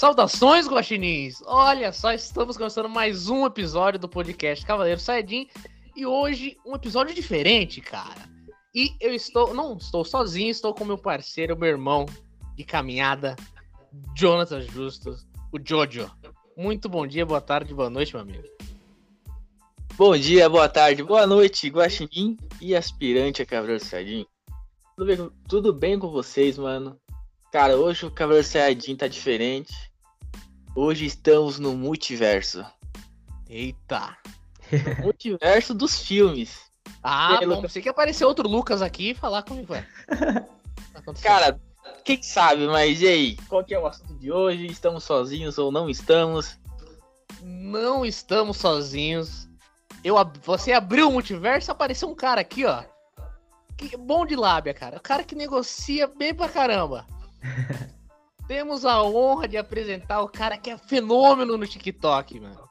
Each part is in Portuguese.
Saudações, guaxinins! Olha só, estamos começando mais um episódio do podcast Cavaleiro Saiyajin e hoje um episódio diferente, cara. E eu estou, não estou sozinho, estou com meu parceiro, meu irmão de caminhada, Jonathan Justus, o Jojo. Muito bom dia, boa tarde, boa noite, meu amigo. Bom dia, boa tarde, boa noite, Guaxinim e aspirante a Cavaleiro Saiyajin. Tudo bem, tudo bem com vocês, mano? Cara, hoje o Cavaleiro Saiyajin tá diferente. Hoje estamos no multiverso. Eita! multiverso dos filmes. Ah, Pelo... bom, pensei que apareceu outro Lucas aqui e falar comigo, é. Cara, quem sabe, mas e aí? Qual que é o assunto de hoje? Estamos sozinhos ou não estamos? Não estamos sozinhos. Eu, você abriu o multiverso, apareceu um cara aqui, ó. Que bom de lábia, cara. O cara que negocia bem pra caramba. Temos a honra de apresentar o cara que é fenômeno no TikTok, mano.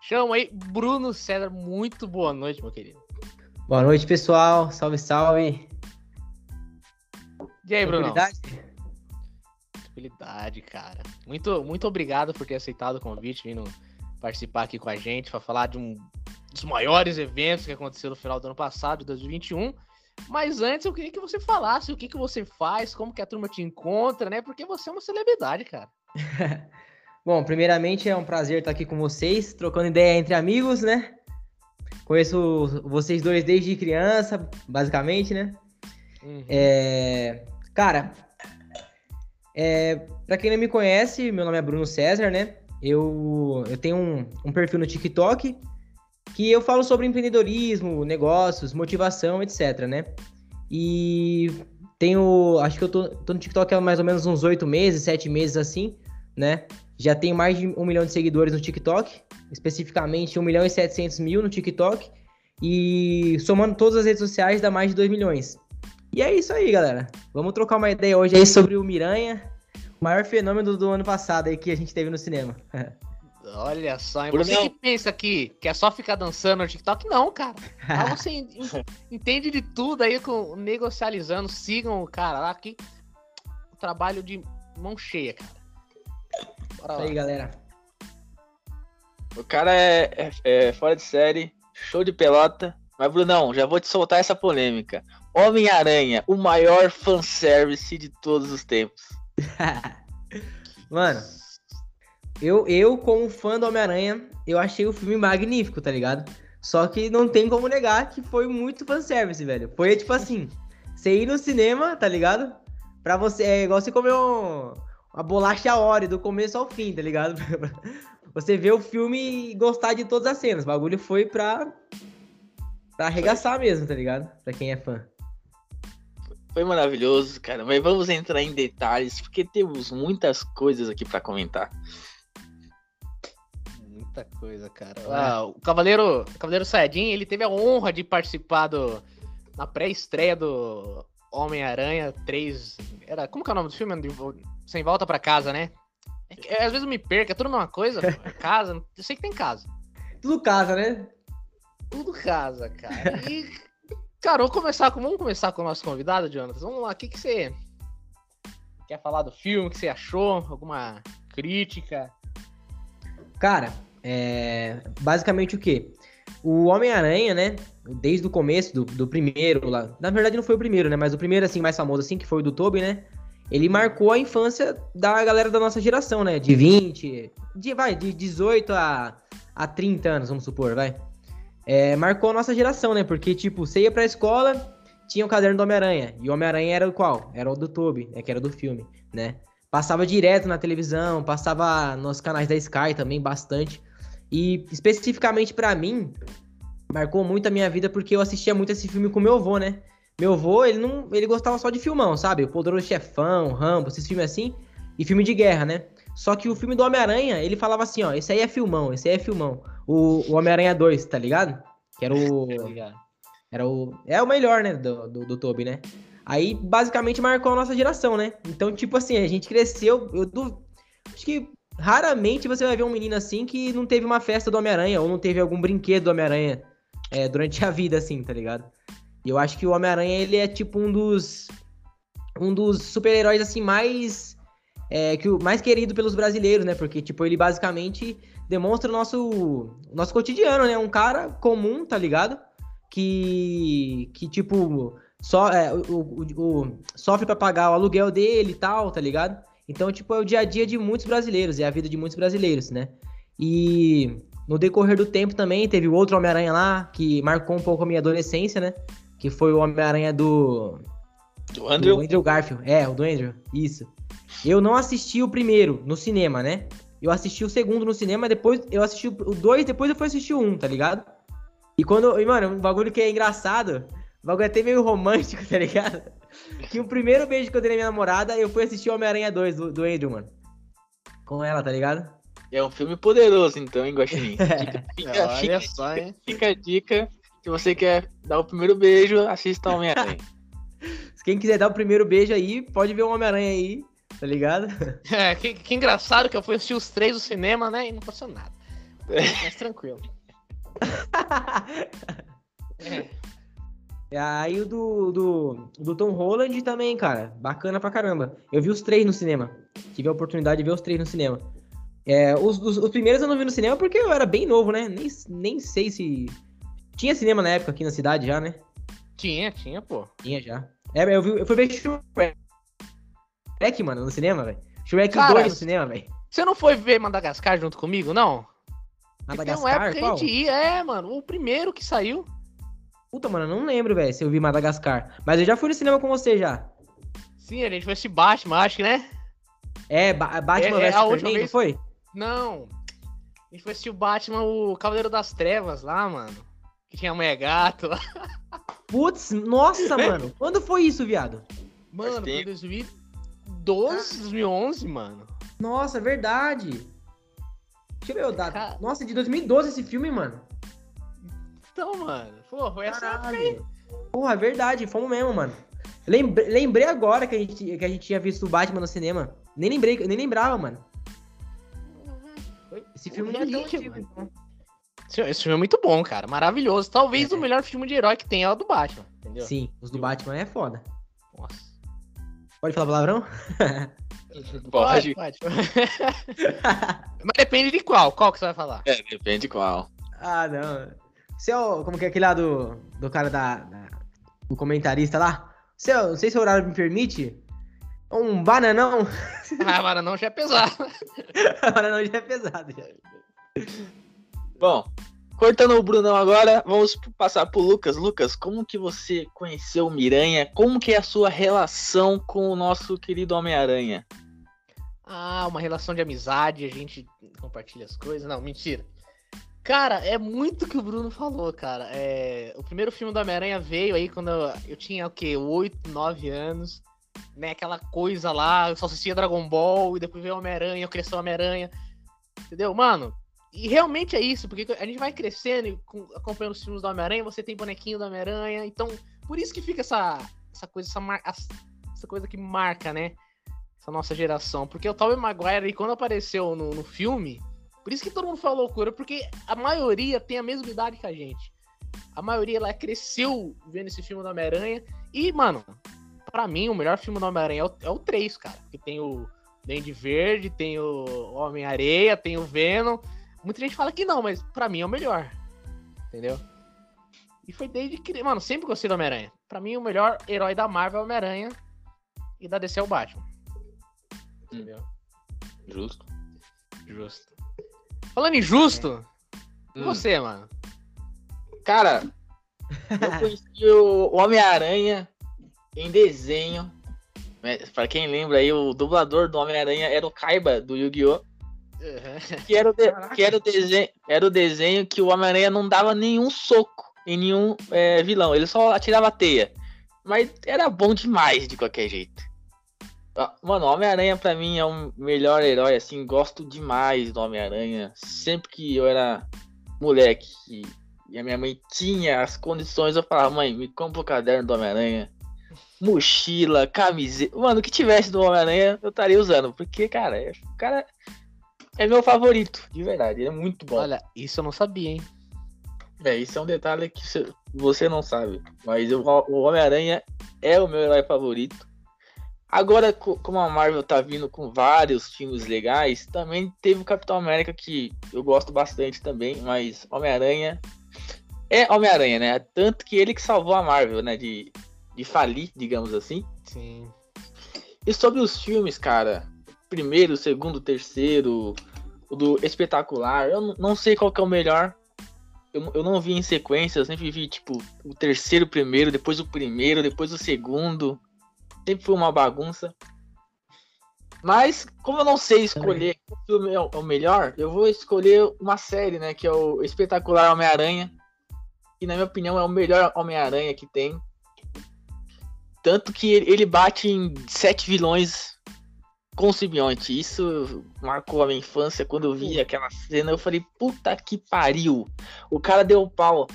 Chama aí Bruno César. Muito boa noite, meu querido. Boa noite, pessoal. Salve, salve. E aí, Bruno? Tranquilidade, cara. Muito, muito obrigado por ter aceitado o convite, vindo participar aqui com a gente para falar de um dos maiores eventos que aconteceu no final do ano passado, de 2021. Mas antes eu queria que você falasse o que, que você faz, como que a turma te encontra, né? Porque você é uma celebridade, cara. Bom, primeiramente é um prazer estar aqui com vocês, trocando ideia entre amigos, né? Conheço vocês dois desde criança, basicamente, né? Uhum. É... Cara, é... para quem não me conhece, meu nome é Bruno César, né? Eu, eu tenho um, um perfil no TikTok que eu falo sobre empreendedorismo, negócios, motivação, etc, né? E tenho, acho que eu tô, tô no TikTok há mais ou menos uns oito meses, sete meses assim, né? Já tenho mais de um milhão de seguidores no TikTok, especificamente um milhão e setecentos mil no TikTok, e somando todas as redes sociais dá mais de 2 milhões. E é isso aí, galera. Vamos trocar uma ideia hoje aí sobre o Miranha, o maior fenômeno do ano passado aí que a gente teve no cinema. Olha só, e você que pensa que, que é só ficar dançando no TikTok, não, cara. Lá você entende de tudo aí com negocializando, sigam o cara lá que o trabalho de mão cheia, cara. Bora aí, galera. O cara é, é, é, fora de série, show de pelota. Mas, Brunão, já vou te soltar essa polêmica. Homem-Aranha, o maior fanservice de todos os tempos. Mano, eu, eu, como fã do Homem-Aranha, eu achei o filme magnífico, tá ligado? Só que não tem como negar que foi muito fanservice, velho. Foi tipo assim, você ir no cinema, tá ligado? Pra você, é igual você comer um, uma bolacha Ore do começo ao fim, tá ligado? você ver o filme e gostar de todas as cenas. O bagulho foi pra, pra arregaçar mesmo, tá ligado? Pra quem é fã. Foi maravilhoso, cara. Mas vamos entrar em detalhes, porque temos muitas coisas aqui para comentar muita coisa, cara. Ah, o Cavaleiro, o Cavaleiro Saiyajin, ele teve a honra de participar do, na pré-estreia do Homem-Aranha 3. Era, como que é o nome do filme? Sem volta para casa, né? É, às vezes eu me perco, é tudo uma coisa. casa, eu sei que tem casa. Tudo casa, né? Tudo casa, cara. E, cara, vamos começar com, vamos começar com o nosso convidado, Jonathan. Vamos lá, o que, que você quer falar do filme? O que você achou? Alguma crítica? Cara, é, basicamente o que? O Homem-Aranha, né? Desde o começo do, do primeiro lá. Na verdade, não foi o primeiro, né? Mas o primeiro, assim, mais famoso, assim, que foi o do Toby, né? Ele marcou a infância da galera da nossa geração, né? De 20, de, vai, de 18 a, a 30 anos, vamos supor, vai. É, marcou a nossa geração, né? Porque, tipo, você ia pra escola, tinha o caderno do Homem-Aranha. E o Homem-Aranha era o qual? Era o do Toby, né? Que era do filme, né? Passava direto na televisão, passava nos canais da Sky também bastante. E especificamente para mim, marcou muito a minha vida porque eu assistia muito esse filme com meu avô, né? Meu avô, ele não, ele gostava só de filmão, sabe? O Poderoso Chefão, Rambo, esses filmes assim, e filme de guerra, né? Só que o filme do Homem-Aranha, ele falava assim, ó, esse aí é filmão, esse aí é filmão. O, o Homem-Aranha 2, tá ligado? Que era o era o é o melhor, né, do, do, do Toby, né? Aí basicamente marcou a nossa geração, né? Então, tipo assim, a gente cresceu, eu acho que raramente você vai ver um menino assim que não teve uma festa do Homem-Aranha ou não teve algum brinquedo do Homem-Aranha é, durante a vida, assim, tá ligado? E eu acho que o Homem-Aranha, ele é tipo um dos. Um dos super-heróis, assim, mais. é, que mais querido pelos brasileiros, né? Porque, tipo, ele basicamente demonstra o nosso, o nosso cotidiano, né? Um cara comum, tá ligado? Que, que tipo, só, é, o, o, o, sofre para pagar o aluguel dele e tal, tá ligado? Então, tipo, é o dia a dia de muitos brasileiros, é a vida de muitos brasileiros, né? E no decorrer do tempo também teve outro Homem-Aranha lá, que marcou um pouco a minha adolescência, né? Que foi o Homem-Aranha do. Do Andrew? Do Andrew Garfield. É, o do Andrew. Isso. Eu não assisti o primeiro no cinema, né? Eu assisti o segundo no cinema, depois eu assisti o dois, depois eu fui assistir o um, tá ligado? E quando. E, mano, um bagulho que é engraçado, o bagulho é até meio romântico, tá ligado? Que o primeiro beijo que eu dei na minha namorada, eu fui assistir Homem-Aranha 2 do, do Andrew, mano. Com ela, tá ligado? É um filme poderoso, então, hein, Guaxinim? Fica, fica, Olha fica, só, hein? Fica a dica. Se você quer dar o primeiro beijo, assista Homem-Aranha. Quem quiser dar o primeiro beijo aí, pode ver o Homem-Aranha aí, tá ligado? É, que, que, engraçado que eu fui assistir os três no cinema, né? E não passou nada. Mas tranquilo. é. Aí o do, do, do Tom Holland também, cara. Bacana pra caramba. Eu vi os três no cinema. Tive a oportunidade de ver os três no cinema. É, os, os, os, primeiros eu não vi no cinema porque eu era bem novo, né? Nem, nem sei se. Tinha cinema na época aqui na cidade já, né? Tinha, tinha, pô. Tinha já. É, eu, vi, eu fui ver Shrek, mano, no cinema, velho. Shrek Cara, 2 no cinema, velho. Você não foi ver Madagascar junto comigo, não? Madagascar? Tem uma época que a gente ia, é, mano. O primeiro que saiu. Puta, mano, eu não lembro, velho, se eu vi Madagascar. Mas eu já fui no cinema com você já. Sim, a gente foi esse Batman, acho que, né? É, ba Batman é, vs é Superman, vez... não foi? Não. A gente foi assistir o Batman, o Cavaleiro das Trevas lá, mano. Que tinha a mulher gato. Putz, nossa, mano. Quando foi isso, viado? Mano, foi 2012, 2011, mano. Nossa, verdade. Deixa eu ver o dado. Nossa, de 2012 esse filme, mano. Então, mano. Pô, foi essa época aí. Porra, é verdade. Fomos mesmo, mano. Lembrei, lembrei agora que a, gente, que a gente tinha visto o Batman no cinema. Nem lembrei, nem lembrava, mano. Esse filme não é tão antigo, então. Esse filme é muito bom, cara. Maravilhoso. Talvez é. o melhor filme de herói que tem é o do Batman, entendeu? Sim, os do Batman é foda. Nossa. Pode falar palavrão? Pode. pode, pode. Mas depende de qual. Qual que você vai falar? É, depende de qual. Ah, não. Você é o, como que é aquele lá do, do cara da, da do comentarista lá? Você, não sei se o horário me permite. Um bananão. Ah, bananão já é pesado. bananão já é pesado. Já. Bom, cortando o Brunão agora, vamos passar pro Lucas. Lucas, como que você conheceu o Miranha? Como que é a sua relação com o nosso querido Homem-Aranha? Ah, uma relação de amizade, a gente compartilha as coisas. Não, mentira. Cara, é muito que o Bruno falou, cara. É, o primeiro filme do Homem-Aranha veio aí quando eu, eu tinha o quê? 8, 9 anos. Né, aquela coisa lá, eu só assistia Dragon Ball e depois veio Homem-Aranha, eu cresci Homem-Aranha. Entendeu? Mano, e realmente é isso, porque a gente vai crescendo e acompanhando os filmes do Homem-Aranha, você tem bonequinho do Homem-Aranha, então por isso que fica essa, essa coisa, essa, essa coisa que marca, né? Essa nossa geração. Porque o Tobey Maguire, quando apareceu no, no filme, por isso que todo mundo falou loucura, porque a maioria tem a mesma idade que a gente. A maioria ela cresceu vendo esse filme do Homem-Aranha. E, mano, para mim, o melhor filme do Homem-Aranha é, o, é o 3, cara. Que tem o Dende Verde, tem o Homem-Areia, tem o Venom. Muita gente fala que não, mas para mim é o melhor. Entendeu? E foi desde que. Mano, sempre gostei do Homem-Aranha. Pra mim, o melhor herói da Marvel é o Homem-Aranha. E da DC é o Batman. Entendeu? Justo. Justo. Falando em justo, é. hum. você, mano? Cara, eu conheci o Homem-Aranha em desenho. Pra quem lembra aí, o dublador do Homem-Aranha era o Kaiba do Yu-Gi-Oh! Que, era o de... que era, o desenho... era o desenho que o Homem-Aranha não dava nenhum soco em nenhum é, vilão, ele só atirava teia. Mas era bom demais de qualquer jeito. Ah, mano, Homem-Aranha pra mim é o melhor herói, assim, gosto demais do Homem-Aranha. Sempre que eu era moleque e a minha mãe tinha as condições, eu falava, mãe, me compra o caderno do Homem-Aranha. Mochila, camiseta. Mano, o que tivesse do Homem-Aranha, eu estaria usando. Porque, cara, o cara é meu favorito, de verdade. Ele é muito bom. Olha, isso eu não sabia, hein? É, isso é um detalhe que você não sabe. Mas o Homem-Aranha é o meu herói favorito. Agora, co- como a Marvel tá vindo com vários filmes legais, também teve o Capitão América que eu gosto bastante também, mas Homem-Aranha é Homem-Aranha, né? Tanto que ele que salvou a Marvel, né? De, de falir, digamos assim. Sim. E sobre os filmes, cara, primeiro, segundo, terceiro, o do espetacular, eu não- sei qual que é o melhor. Eu, não- eu não vi em sequência, eu sempre vi, tipo, o terceiro primeiro, depois o primeiro, depois o segundo. Sempre foi uma bagunça. Mas, como eu não sei escolher filme é o é o melhor, eu vou escolher uma série, né? Que é o Espetacular Homem-Aranha. Que, na minha opinião, é o melhor Homem-Aranha que tem. Tanto que ele, bate em sete vilões com o simbionte. Isso marcou a minha infância. Quando eu vi aquela cena, eu falei, puta que pariu. O cara deu pau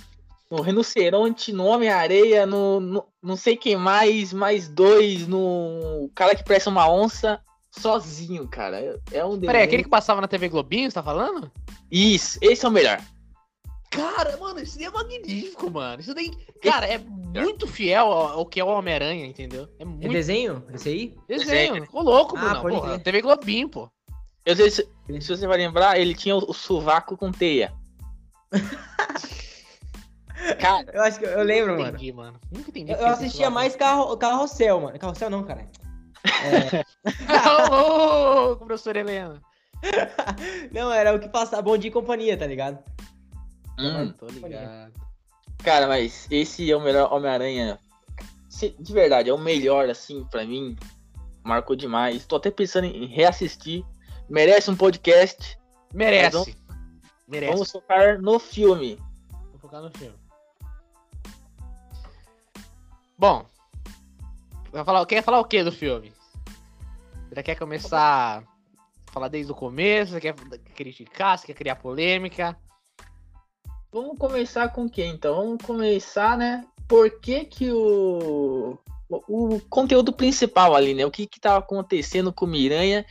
no rinoceronte, no Homem-Areia, no, no não sei quem mais, mais dois, no cara que parece uma onça, sozinho, cara. É, é um Peraí, desenho- aquele que passava na TV Globinho, você tá falando? Isso, esse é o melhor. Cara, mano, isso daí é magnífico, mano. Isso daí, cara, é muito fiel ao, ao que é o Homem-Aranha, entendeu? É É muito desenho? Esse aí? desenho. Ô, louco, Ah, Bruno. TV Globinho, pô. Eu sei se, se você vai lembrar, ele tinha o, o sovaco com teia. Cara, Eu acho que eu lembro, Nunca mano. entendi, mano. Nunca entendi. Eu, eu esse assistia lado- mais carro, carrossel, mano. Carrossel não, cara. Ô, louco, professor Helena. Não, era o que passava. Bom dia e companhia, tá ligado? hum, Tô ligado. cara, mas esse é o melhor Homem-Aranha. De verdade, é o melhor, assim, pra mim. Marcou demais. Tô até pensando em reassistir. Merece um podcast. Merece. Mas Merece. Vamos focar no filme. Vou focar no filme. Bom. Vai falar, quer falar o que do filme? Você quer começar a falar desde o começo? Você quer criticar? Você quer criar polêmica? Vamos começar com quem então? Vamos começar, né? Por que que o, o, o conteúdo principal ali, né? O que que tava acontecendo com o Miranha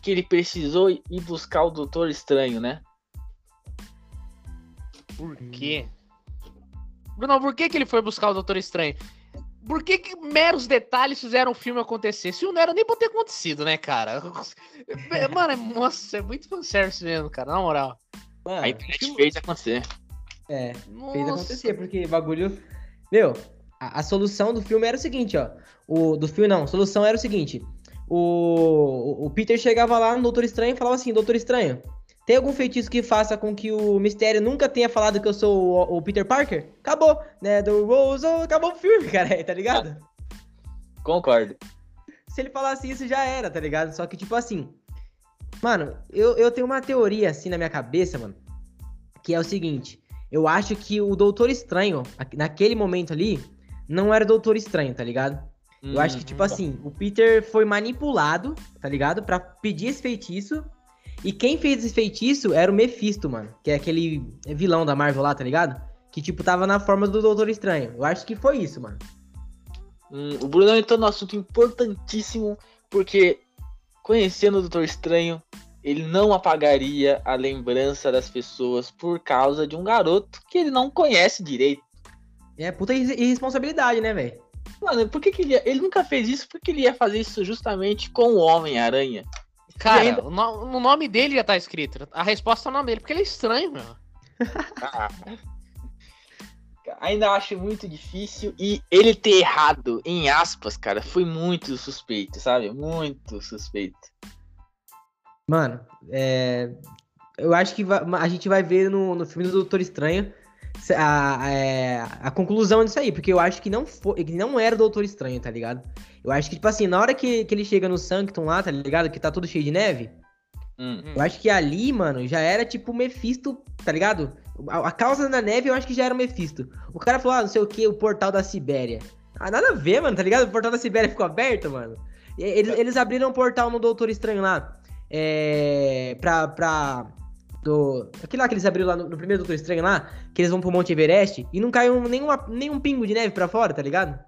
que ele precisou ir buscar o Doutor Estranho, né? Por quê? Bruno, por que, que ele foi buscar o Doutor Estranho? Por que, que meros detalhes fizeram o filme acontecer? Se não era nem pra ter acontecido, né, cara? Mano, é, nossa, é muito fanservice mesmo, cara, na moral. Mano, A internet fez acontecer. é. Nossa. fez acontecer, porque bagulho. Meu, a, a solução do filme era o seguinte, ó. O, do filme não, a solução era o seguinte. O, o- o Peter chegava lá no Doutor Estranho e falava assim, Doutor Estranho, tem algum feitiço que faça com que o Mistério nunca tenha falado que eu sou o, o Peter Parker? Acabou, né? Do Rose, acabou o filme, cara, tá ligado? Concordo. Se ele falasse isso, já era, tá ligado? Só que, tipo assim. Mano, eu, eu tenho uma teoria assim na minha cabeça, mano. Que é o seguinte. Eu acho que o Doutor Estranho, naquele momento ali, não era o Doutor Estranho, tá ligado? Eu acho que, tipo Uhum. assim, o Peter foi manipulado, tá ligado? Pra pedir esse feitiço. E quem fez esse feitiço era o Mephisto, mano. Que é aquele vilão da Marvel lá, tá ligado? Que, tipo, tava na forma do Doutor Estranho. Eu acho que foi isso, mano. Hum, o Bruno entrou num assunto importantíssimo, porque conhecendo o Doutor Estranho, ele não apagaria a lembrança das pessoas por causa de um garoto que ele não conhece direito. É puta irre- irresponsabilidade, né, velho? Mano, por que, que ele, ia- ele nunca fez isso? Porque ele ia fazer isso justamente com o Homem-Aranha. Cara, ainda- o, no, o nome dele já tá escrito. A resposta é o nome dele, porque ele é estranho, meu. Ah. Ainda acho muito difícil. E ele ter errado, em aspas, cara, foi muito suspeito, sabe? Muito suspeito. Mano, é... eu acho que va- a gente vai ver no, no filme do Doutor Estranho se- a, é, a conclusão disso aí, porque eu acho que não, foi, que não era o Doutor Estranho, tá ligado? Eu acho que, tipo assim, na hora que, que ele chega no Sanctum lá, tá ligado? Que tá tudo cheio de neve, Hum. eu acho que ali, mano, já era tipo o Mephisto, tá ligado? A, a causa da neve eu acho que já era o Mephisto. O cara falou, ah, não sei o que, o portal da Sibéria. Ah, nada a ver, mano, tá ligado? O portal da Sibéria ficou aberto, mano. E Eles, eles abriram um portal no Doutor Estranho lá. É. Pra. pra do, aquele lá que eles abriram lá no, no primeiro Doutor Estranho lá, que eles vão pro Monte Everest e não caiu nenhuma, nenhum pingo de neve pra fora, tá ligado?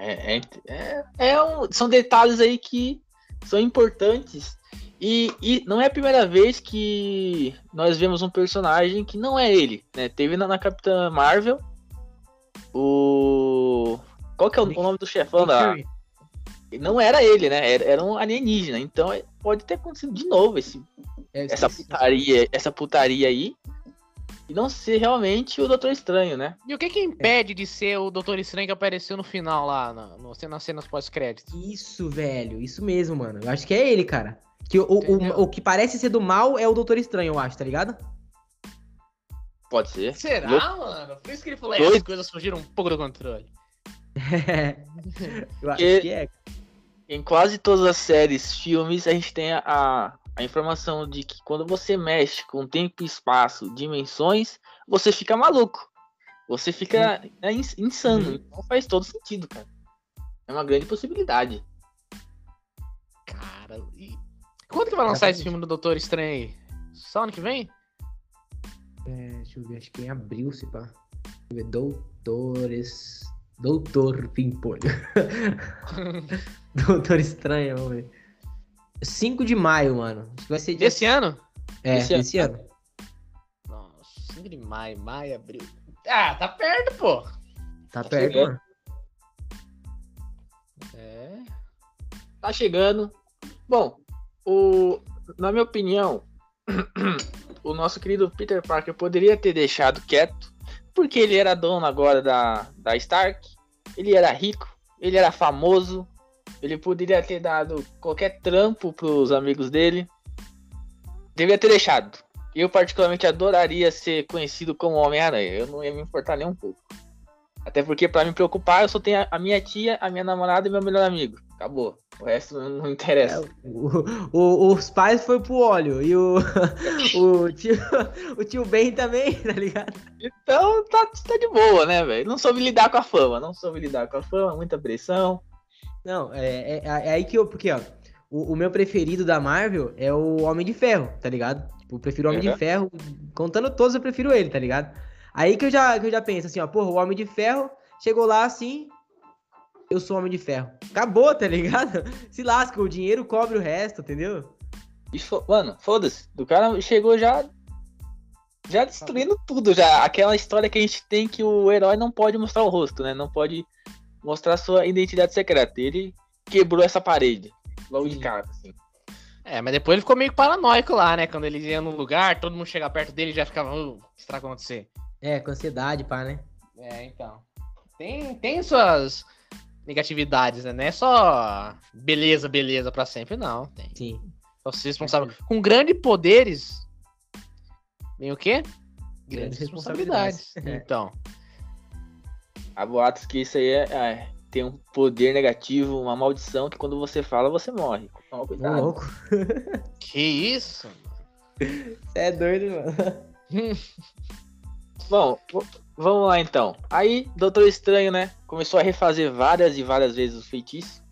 É, é, é- é um- são detalhes aí que são importantes. E, e não é a primeira vez que nós vemos um personagem que não é ele, né? Teve na, na Capitã Marvel o. Qual que é o, o nome do chefão da. Não era ele, né? Era, era um alienígena. Então é, pode ter acontecido de novo esse, É, essa putaria, essa putaria aí. E não ser realmente o Doutor Estranho, né? E o que que impede de ser o Doutor Estranho que apareceu no final lá, na, no, nas cenas pós-créditos? Isso, velho. Isso mesmo, mano. Eu acho que é ele, cara. Que o, o, o, que parece ser do mal é o Doutor Estranho, eu acho, tá ligado? Pode ser. Será, mano? Por isso que ele falou, Doido. as coisas fugiram um pouco do controle. eu acho Que- que é. Em quase todas as séries, filmes, a gente tem a, a informação de que quando você mexe com tempo e espaço, dimensões, você fica maluco. Você fica é, ins- insano. Uhum. Então faz todo sentido, cara. É uma grande possibilidade. Cara, e... Quando que vai lançar esse Exatamente. filme do Doutor Estranho aí? Só ano que vem? É, deixa eu ver, acho que é em abril, se pá. Deixa eu ver, Doutores. Doutor Pimpolho. Doutor Estranho, vamos ver. 5 de maio, mano. Vai ser dia... Desse ano? É, Esse ano. ano. Nossa, 5 de maio, maio, abril. Ah, tá perto, pô. Tá perto, chegando. mano. É. Tá chegando. Bom, o, na minha opinião, o nosso querido Peter Parker poderia ter deixado quieto, porque ele era dono agora da, da Stark, ele era rico, ele era famoso, ele poderia ter dado qualquer trampo pros amigos dele. Devia ter deixado. Eu particularmente adoraria ser conhecido como Homem-Aranha. Eu não ia me importar nem um pouco. Até porque pra me preocupar, eu só tenho a- minha tia, a minha namorada e meu melhor amigo. Acabou. O resto não interessa. O- o- os pais foi pro óleo e o, o, tio, o tio Ben também, tá ligado? Então tá, tá de boa, né, velho? Não soube lidar com a fama. Não soube lidar com a fama, muita pressão. Não, é, é, é aí que eu. Porque, ó, o, o meu preferido da Marvel é o Homem de Ferro, tá ligado? Tipo, eu prefiro o Homem Uhum. de Ferro. Contando todos, eu prefiro ele, tá ligado? Aí que eu já, que eu já penso assim, ó, porra, o Homem de Ferro chegou lá assim. Eu sou Homem de Ferro. Acabou, tá ligado? Se lasca, o dinheiro cobre o resto, entendeu? Fo- mano, foda-se. O cara chegou já. Já destruindo tudo, já. Aquela história que a gente tem que o herói não pode mostrar o rosto, né? Não pode mostrar sua identidade secreta. Ele quebrou essa parede. Logo de Sim. cara, assim. É, mas depois ele ficou meio paranoico lá, né? Quando ele ia num lugar, todo mundo chegava perto dele e já ficava, "Uh, o que será que vai acontecer? É, com ansiedade, pá, né? É, então. Tem, tem suas negatividades, né? Não é só beleza, beleza pra sempre, não. Tem. Sim. Só ser responsável. Com grandes poderes. Vem o quê? Grandes responsabilidades. responsabilidades. Então. Há boatos que isso aí é, é, tem um poder negativo, uma maldição, que quando você fala, você morre. Toma Ô, cuidado. louco. Que isso? Você é doido, mano. Bom, vamos lá então. Aí, Doutor Estranho, né? Começou a refazer várias e várias vezes os feitiços.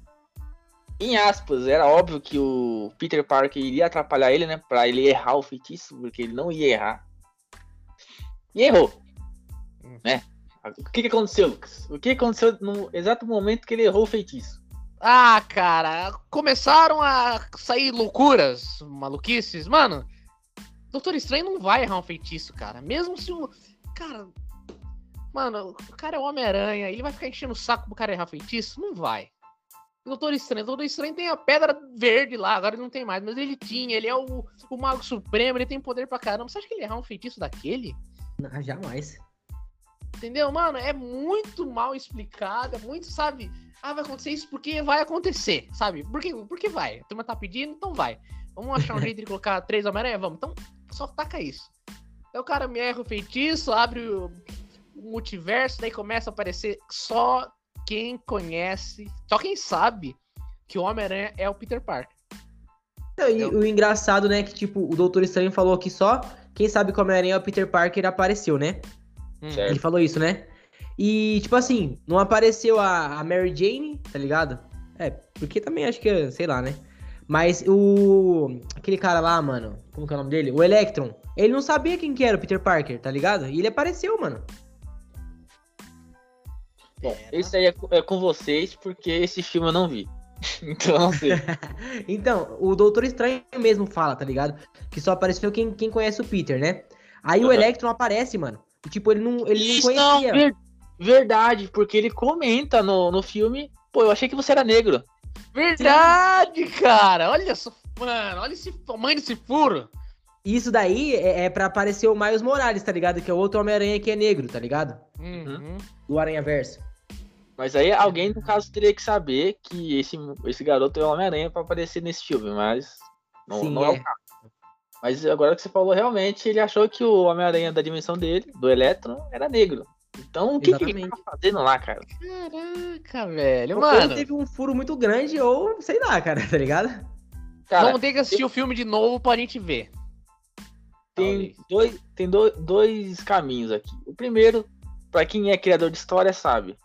Em aspas, era óbvio que o Peter Parker iria atrapalhar ele, né? Pra ele errar o feitiço, porque ele não ia errar. E errou. Hum. Né? O que, que aconteceu, Lucas? O que aconteceu no exato momento que ele errou o feitiço? Ah, cara, começaram a sair loucuras, maluquices. Mano, Doutor Estranho não vai errar um feitiço, cara. Mesmo se o. Cara. Mano, o cara é o Homem-Aranha, ele vai ficar enchendo o saco pro cara errar feitiço? Não vai. Doutor Estranho, Doutor Estranho tem a pedra verde lá, agora ele não tem mais, mas ele tinha, ele é o, o Mago Supremo, ele tem poder pra caramba. Você acha que ele ia errar um feitiço daquele? Não, jamais. Entendeu, mano? É muito mal explicado, é muito, sabe? Ah, vai acontecer isso porque vai acontecer, sabe? Porque, porque vai. A turma tá pedindo, então vai. Vamos achar um jeito de colocar três Homem-Aranha? Vamos. Então, só taca isso. Aí o cara me erra o feitiço, abre o, o multiverso, daí começa a aparecer só quem conhece, só quem sabe que o Homem-Aranha é o Peter Parker. Não, e o engraçado, né, que tipo, o Doutor Estranho falou que só quem sabe como Homem-Aranha é o Peter Parker apareceu, né? Hum. Certo. Ele falou isso, né? E, tipo assim, não apareceu a, a Mary Jane, tá ligado? É, porque também acho que, sei lá, né? Mas o. Aquele cara lá, mano, como que é o nome dele? O Electron. Ele não sabia quem que era o Peter Parker, tá ligado? E ele apareceu, mano. Bom, isso aí é, co- é com vocês, porque esse filme eu não vi. então eu não sei. Então, o Doutor Estranho mesmo fala, tá ligado? Que só apareceu quem, quem conhece o Peter, né? Aí o Aham. Electron aparece, mano. E, tipo, ele não, ele Isso, não conhecia. ver- verdade, porque ele comenta no, no filme, pô, eu achei que você era negro. Verdade, cara. Olha só, mano, olha esse tamanho desse furo. Isso daí é, é pra aparecer o Miles Morales, tá ligado? Que é o outro Homem-Aranha que é negro, tá ligado? Uhum. Do Aranha Verso. Mas aí alguém, no caso, teria que saber que esse, esse garoto é o Homem-Aranha pra aparecer nesse filme, mas não, Sim, não é. é. o caso. Mas agora que você falou, realmente, ele achou que o Homem-Aranha da dimensão dele, do Elétron, era negro. Então, o que, que ele tava fazendo lá, cara? Caraca, velho. Ou Mano, teve um furo muito grande, ou sei lá, cara, tá ligado? Cara, vamos ter que assistir o filme de novo pra gente ver. tem, dois, tem do- dois caminhos aqui. O primeiro, pra quem é criador de história, sabe?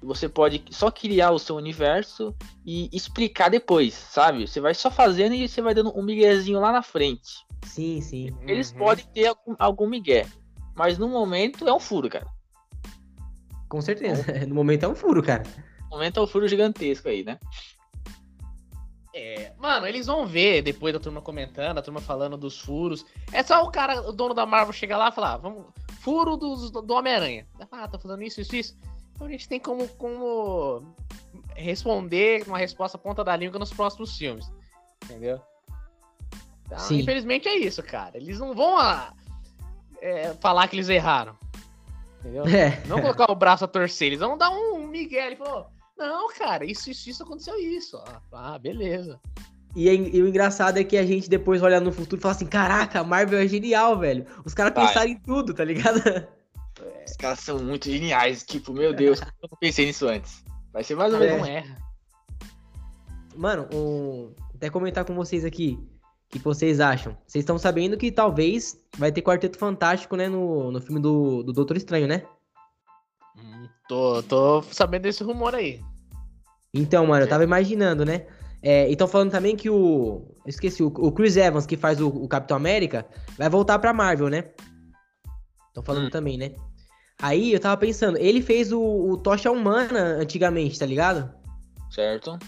Você pode só criar o seu universo e explicar depois, sabe? Você vai só fazendo e você vai dando um miguezinho lá na frente. Sim, sim. Eles Uhum. podem ter algum, algum migué. Mas no momento é um furo, cara. Com certeza. No momento é um furo, cara. No momento é um furo gigantesco aí, né? É, mano, eles vão ver depois da turma comentando, a turma falando dos furos. É só o cara, o dono da Marvel chegar lá e falar, vamos, furo dos- do, Homem-Aranha. Ah, tá fazendo isso, isso, isso. Então a gente tem como, como responder uma resposta ponta da língua nos próximos filmes. Entendeu? Então, Sim. infelizmente é isso, cara. Eles não vão ah, é, falar que eles erraram. Entendeu? É. Não colocar o braço a torcer, eles vão dar um Miguel. Ele falou: Não, cara, isso, isso, isso aconteceu isso. Ah, beleza. E, é- e o engraçado é que a gente depois olha no futuro e fala assim: caraca, a Marvel é genial, velho. Os caras pensaram em tudo, tá ligado? Os caras são muito geniais. Tipo, meu Deus, eu não pensei nisso antes. Vai ser mais ou menos. não erra. Mano, um... até comentar com vocês aqui. O que vocês acham? Vocês estão sabendo que talvez vai ter Quarteto Fantástico, né? No, no filme do, do Doutor Estranho, né? Hum, tô, tô sabendo desse rumor aí. Então, mano, eu tava imaginando, né? É, e tão falando também que o. Esqueci, o, o Chris Evans, que faz o, o Capitão América, vai voltar pra Marvel, né? Estão falando Hum. também, né? Aí eu tava pensando, ele fez o, o Tocha Humana antigamente, tá ligado? Certo?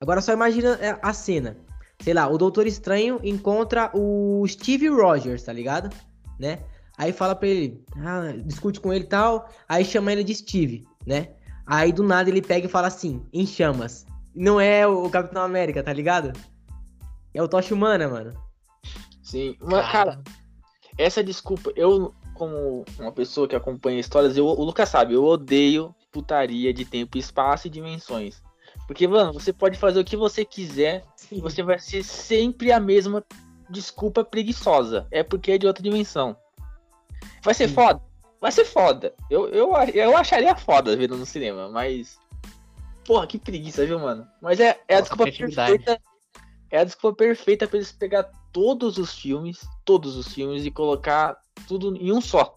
Agora só imagina é, a cena. Sei lá, o Doutor Estranho encontra o Steve Rogers, tá ligado? Né? Aí fala pra ele, ah, discute com ele e tal, aí chama ele de Steve, né? Aí do nada ele pega e fala assim, em chamas. Não é o Capitão América, tá ligado? É o Tocha Humana, mano. Sim. Mas, cara, essa desculpa, eu, como uma pessoa que acompanha histórias, eu, o Lucas sabe, eu odeio putaria de tempo, espaço e dimensões. Porque, mano, você pode fazer o que você quiser e você vai ser sempre a mesma desculpa preguiçosa. É porque é de outra dimensão. Vai ser Sim. foda? Vai ser foda. Eu, eu, eu acharia foda vendo no cinema, mas. Porra, que preguiça, viu, mano? Mas é, é a desculpa perfeita. É a desculpa perfeita pra eles pegar todos os filmes, todos os filmes e colocar tudo em um só.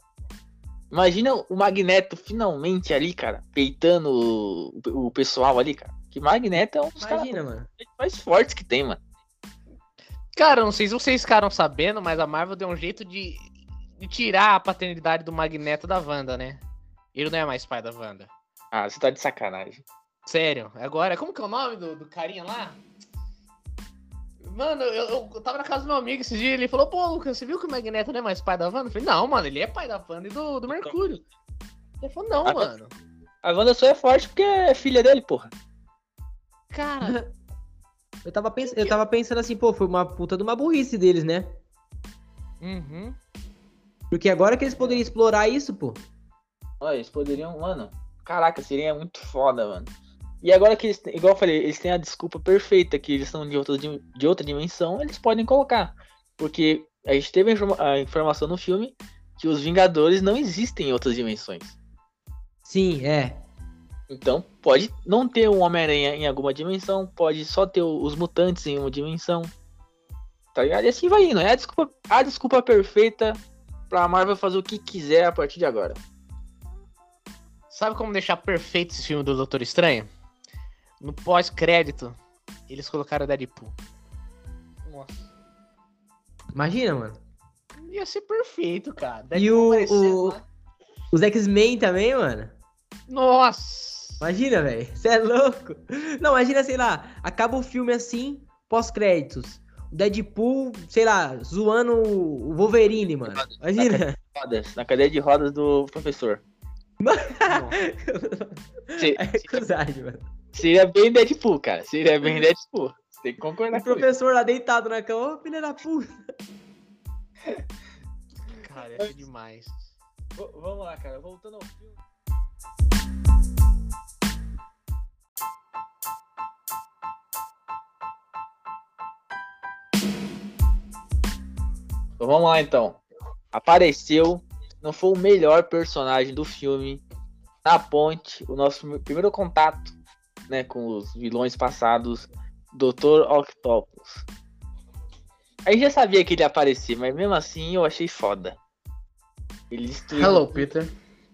Imagina o Magneto finalmente ali, cara, peitando o, o pessoal ali, cara. Que Magneto é um dos caras mano. mais fortes que tem, mano. Cara, não sei se vocês ficaram sabendo, mas a Marvel deu um jeito de, de tirar a paternidade do Magneto da Wanda, né? Ele não é mais pai da Wanda. Ah, você tá de sacanagem. Sério, agora, como que é o nome do, do carinha lá? Mano, eu, eu tava na casa do meu amigo esses dias, ele falou, pô, Lucas, você viu que o Magneto não é mais pai da Wanda? Eu falei, não, mano, ele é pai da Wanda e do, do Mercúrio. Ele falou, não, Ah, mano. A Wanda só é forte porque é filha dele, porra. Cara, Eu tava, pens... eu tava pensando assim, pô, foi uma puta de uma burrice deles, né? uhum. Porque agora que eles poderiam explorar isso, pô. Olha, eles poderiam, mano. Caraca, seria muito foda, mano. E agora que eles, têm- igual eu falei, eles têm a desculpa perfeita que eles são de outra, de outra dimensão, eles podem colocar. Porque a gente teve a informação no filme que os Vingadores não existem em outras dimensões. Sim, é. Então, pode não ter um Homem-Aranha em alguma dimensão, pode só ter o- os mutantes em uma dimensão. Tá ligado? E assim vai indo. É a desculpa, a desculpa perfeita pra Marvel fazer o que quiser a partir de agora. Sabe como deixar perfeito esse filme do Doutor Estranho? No pós-crédito, eles colocaram o Deadpool. Nossa. Imagina, mano. Ia ser perfeito, cara. E Deadpool o- aparecendo o- lá. Os X-Men também, mano. Nossa! Imagina, velho. Você é louco. Não, imagina, sei lá, acaba o filme assim, pós-créditos. O Deadpool, sei lá, zoando o Wolverine, mano. Imagina. Rodas, na cadeia de rodas do professor. Nossa. Se, É cruzagem, mano. Seria bem Deadpool, cara. Seria bem Deadpool. Você tem que concordar O com isso. professor lá deitado na cama, ô filha da puta. Cara, é demais. V- Vamos lá, cara. Voltando ao filme. Então, vamos lá então. Apareceu, não foi o melhor personagem do filme. Na ponte, o nosso primeiro contato, né, com os vilões passados, Dr. Octopus. A gente já sabia que ele ia aparecer, mas mesmo assim eu achei foda. Ele destruiu Hello, Peter.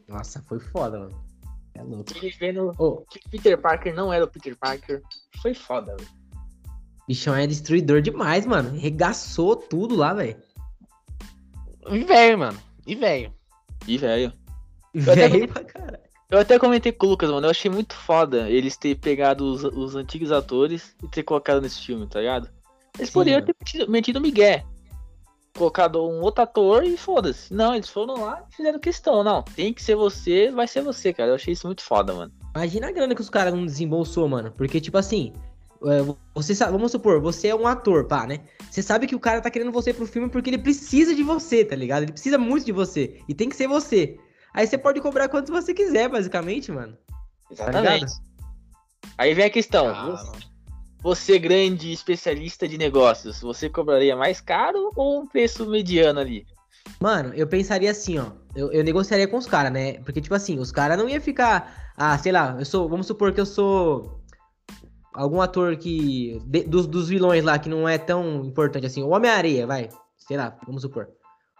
Nossa, foi foda, mano. É louco. Ele vendo Ô, que Peter Parker não era o Peter Parker. Foi foda, velho. bichão é destruidor demais, mano. Regaçou tudo lá, velho. E velho, mano. E velho. E, velho. até Velho pra caralho. Eu até comentei com o Lucas, mano. Eu achei muito foda eles ter pegado os, os antigos atores e ter colocado nesse filme, tá ligado? Eles Sim, poderiam mano. ter metido, metido Miguel. Colocado um outro ator e foda-se. Não, eles foram lá e fizeram questão. Não, tem que ser você, vai ser você, cara. Eu achei isso muito foda, mano. Imagina a grana que os caras não desembolsou, mano. Porque, tipo assim, você sabe, vamos supor, você é um ator, pá, né? Você sabe que o cara tá querendo você pro filme porque ele precisa de você, tá ligado? Ele precisa muito de você. E tem que ser você. Aí você pode cobrar quanto você quiser, basicamente, mano. Exatamente. Aí vem a questão. Ah, você- Você, grande especialista de negócios, você cobraria mais caro ou um preço mediano ali? Mano, eu pensaria assim, ó. Eu, eu negociaria com os caras, né? Porque, tipo assim, os caras não iam ficar. Ah, sei lá, eu sou. Vamos supor que eu sou. Algum ator que. de- dos, dos vilões lá, que não é tão importante assim. O Homem-Areia, vai. Sei lá, vamos supor.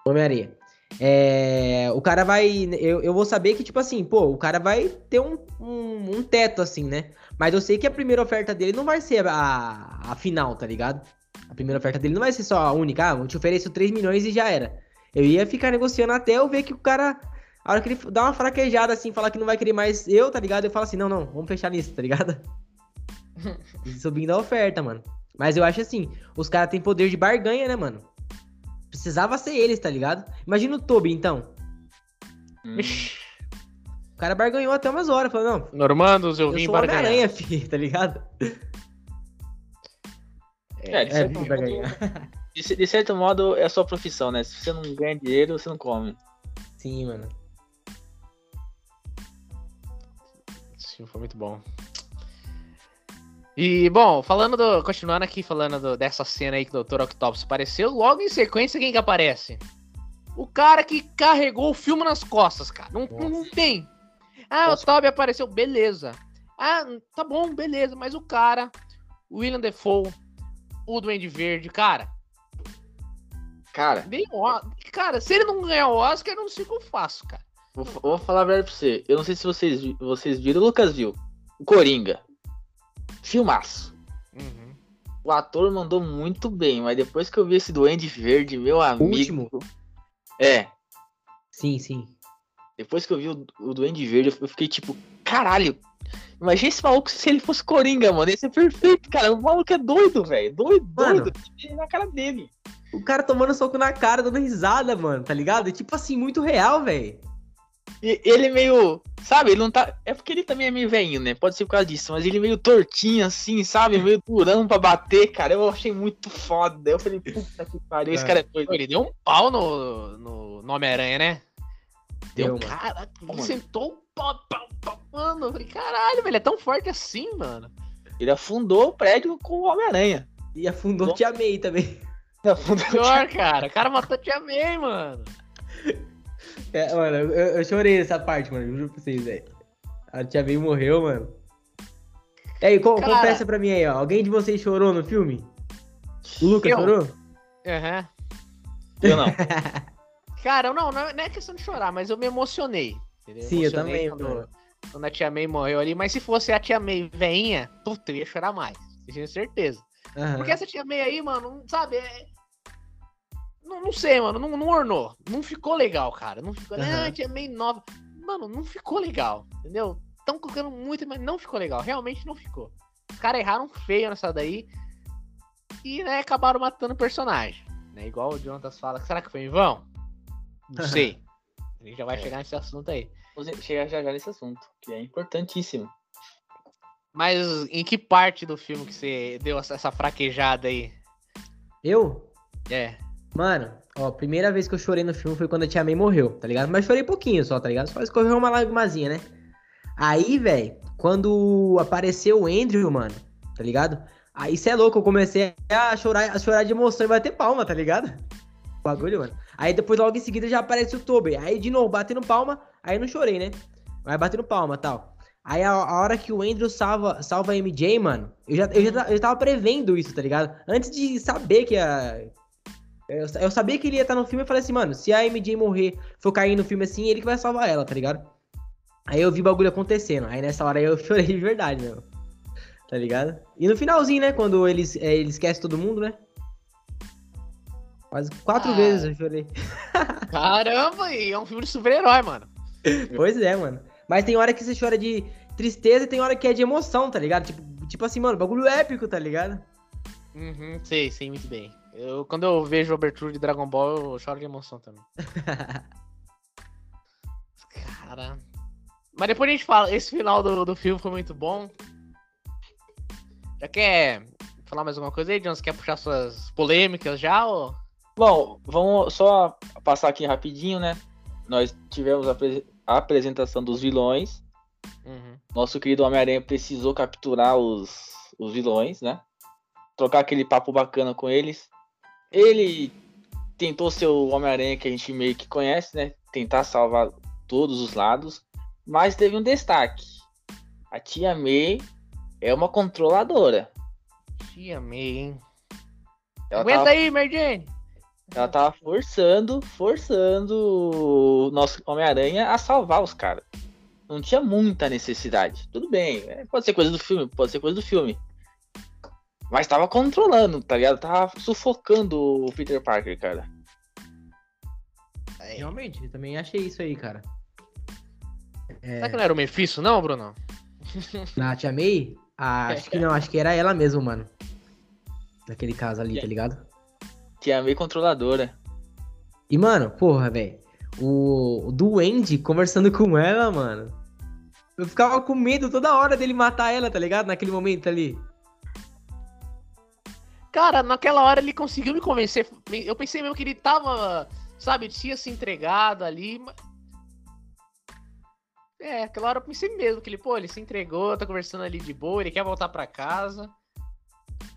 Homem-Areia. É, o cara vai. Eu, eu vou saber que, tipo assim, pô, o cara vai ter um, um, um teto, assim, né? Mas eu sei que a primeira oferta dele não vai ser a, a final, tá ligado? A primeira oferta dele não vai ser só a única. Ah, eu te ofereço 3 milhões e já era. Eu ia ficar negociando até eu ver que o cara. A hora que ele dá uma fraquejada assim, falar que não vai querer mais eu, tá ligado? Eu falo assim, não, não, vamos fechar nisso, tá ligado? Subindo a oferta, mano. Mas eu acho assim, os caras têm poder de barganha, né, mano? Precisava ser eles, tá ligado? Imagina o Toby, então. O cara barganhou até umas horas, falou, não, Normandos, eu, eu vim sou barganhar. Homem-Aranha, filho, tá ligado? É, de, É, certo vim modo, de certo modo, é a sua profissão, né? Se você não ganha dinheiro, você não come. Sim, mano. Sim, foi muito bom. E, bom, falando do. Continuando aqui, falando do- dessa cena aí que o Dr. Octopus apareceu, logo em sequência, quem que aparece? O cara que carregou o filme nas costas, cara. Não, não, não tem. Ah, Nossa. o Toby apareceu, beleza. Ah, tá bom, beleza. Mas o cara, o William Defoe, o Duende Verde, cara, Cara, bem. Cara, se ele não ganhar o Oscar, eu não sei o que eu faço, cara. vou, vou falar a verdade pra você. Eu não sei se vocês, vocês viram, o Lucas viu. O Coringa. Filmaço. Uhum. O ator mandou muito bem, mas depois que eu vi esse Duende Verde, meu amigo. último? É, Sim, sim. depois que eu vi o, o Duende Verde, eu fiquei tipo, caralho. Imagina esse maluco se ele fosse Coringa, mano. Esse é perfeito, cara. O maluco é doido, velho. Doido, Mano. doido. Na cara dele. O cara tomando soco na cara, dando risada, mano, tá ligado? É tipo assim, muito real, velho. E ele meio. Sabe, ele não tá. É porque ele também é meio velhinho, né? Pode ser por causa disso, mas ele meio tortinho, assim, sabe? Meio durão pra bater, cara. Eu achei muito foda. Eu falei, puta que pariu, esse É. cara é doido. Ele deu um pau no, no, no Homem-Aranha, né? Deu, Deu, mano. cara, ele sentou o pau, pau, pau, mano. Eu falei, caralho, velho, é tão forte assim, mano. Ele afundou o prédio com o Homem-Aranha. E afundou Te Amei também. Ele afundou- Pior, cara, o cara matou Tia May, mano. É, mano, eu, eu chorei nessa parte, mano. Juro pra vocês, velho. A Tia May morreu, mano. E aí, co- Cara- confessa pra mim aí, ó. Alguém de vocês chorou no filme? O Lucas Eu. chorou? Aham. Eu não. Cara, não, não é não é questão de chorar, mas eu me emocionei. entendeu? Sim, eu Emocionei também, quando, mano. quando a Tia May morreu ali, mas se fosse a Tia May veinha, puta, eu ia chorar mais. Eu tinha certeza. Aham. Porque essa Tia May aí, mano, não- sabe, é... Não, não sei, mano, não, não ornou. Não ficou legal, cara. Não ficou. Aham. Ah, Tia May nova. Mano, não ficou legal, entendeu? Estão colocando muito, mas não ficou legal. Realmente não ficou. Os caras erraram feio nessa daí. E, né, acabaram matando o personagem. Né? Igual o Jonatas fala. Será que foi em vão? Não sei. A gente já vai É. chegar nesse assunto aí. Vamos chegar já já nesse assunto, que é importantíssimo. Mas em que parte do filme que você deu essa fraquejada aí? Eu? É. Mano, ó, primeira vez que eu chorei no filme foi quando a Tia May morreu, tá ligado? Mas chorei pouquinho só, tá ligado? Só escorreu uma lágrimazinha, né? Aí, velho, quando apareceu o Andrew, mano, tá ligado? Aí cê é louco, eu comecei a chorar, a chorar de emoção e bater palma, tá ligado? Bagulho, mano. Aí depois, logo em seguida, já aparece o Toby. Aí, de novo, batendo palma, aí não chorei, né? Mas batendo palma tal. Aí a, a, hora que o Andrew salva, salva a MJ, mano, eu já, eu, já, eu já tava prevendo isso, tá ligado? Antes de saber que a. Eu, eu sabia que ele ia estar no filme e falei assim, mano, se a MJ morrer, for cair no filme assim, ele que vai salvar ela, tá ligado? Aí eu vi o bagulho acontecendo. Aí nessa hora eu chorei de verdade, meu. Tá ligado? E no finalzinho, né? Quando eles, é, eles esquecem todo mundo, né? Quase quatro ah. vezes eu chorei. Caramba, e é um filme de super-herói, mano. Pois é, mano. Mas tem hora que você chora de tristeza e tem hora que é de emoção, tá ligado? Tipo, tipo assim, mano, bagulho épico, tá ligado? Uhum, sei, sei muito bem. Eu, quando eu vejo a abertura de Dragon Ball, eu choro de emoção também. Cara. Mas depois a gente fala, esse final do, do filme foi muito bom. Já quer falar mais alguma coisa aí, John? Você quer puxar suas polêmicas já? Ou... Bom, vamos só passar aqui rapidinho, né? Nós tivemos a, a apresentação dos vilões. Uhum. Nosso querido Homem-Aranha precisou capturar os, os vilões, né? Trocar aquele papo bacana com eles. Ele tentou ser o Homem-Aranha que a gente meio que conhece, né? Tentar salvar todos os lados. Mas teve um destaque. A tia May é uma controladora. Tia May, hein? Ela Aguenta tava... aí, Mary Jane. Ela tava forçando, forçando o nosso Homem-Aranha a salvar os caras. Não tinha muita necessidade. Tudo bem, é, pode ser coisa do filme, pode ser coisa do filme. Mas tava controlando, tá ligado? Tava sufocando o Peter Parker, cara. É, realmente, eu também achei isso aí, cara. É... Será que não era o Mephisto, não, Bruno? Na Tia May? Ah, acho que não, acho que era ela mesmo, mano. Naquele caso ali, tá ligado? Tia May controladora. E, mano, porra, velho. O, o Duende conversando com ela, mano. Eu ficava com medo toda hora dele matar ela, tá ligado? Naquele momento ali. Cara, naquela hora ele conseguiu me convencer. Eu pensei mesmo que ele tava, sabe, tinha se entregado ali. É, aquela hora eu pensei mesmo que ele, pô, ele se entregou, tá conversando ali de boa, ele quer voltar para casa.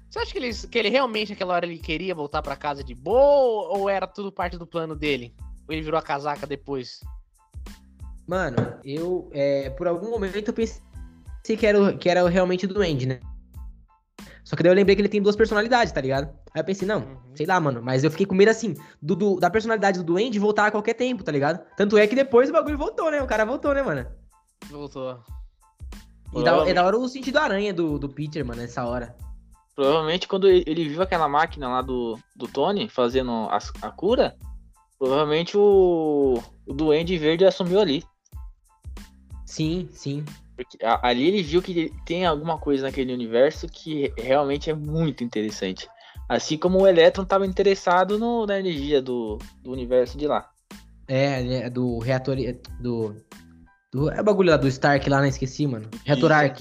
Você acha que ele, que ele realmente, aquela hora, ele queria voltar para casa de boa ou era tudo parte do plano dele? Ou ele virou a casaca depois? Mano, eu, é, por algum momento eu pensei que era, que era realmente do Andy, né? Só que daí eu lembrei que ele tem duas personalidades, tá ligado? Aí eu pensei, não, uhum. sei lá, mano. Mas eu fiquei com medo assim, do, do, da personalidade do Duende voltar a qualquer tempo, tá ligado? Tanto é que depois o bagulho voltou, né? O cara voltou, né, mano? Voltou. E da, é da hora o sentido aranha do, do Peter, mano, nessa hora. Provavelmente quando ele viu aquela máquina lá do, do Tony fazendo a, a cura, provavelmente o, o Duende Verde assumiu ali. Sim, sim. Porque ali ele viu que tem alguma coisa naquele universo que realmente é muito interessante. Assim como o Electron estava interessado no, na energia do, do universo de lá. É, é do reator. Do, do. É o bagulho lá do Stark lá, não né? esqueci, mano. Reator Arc.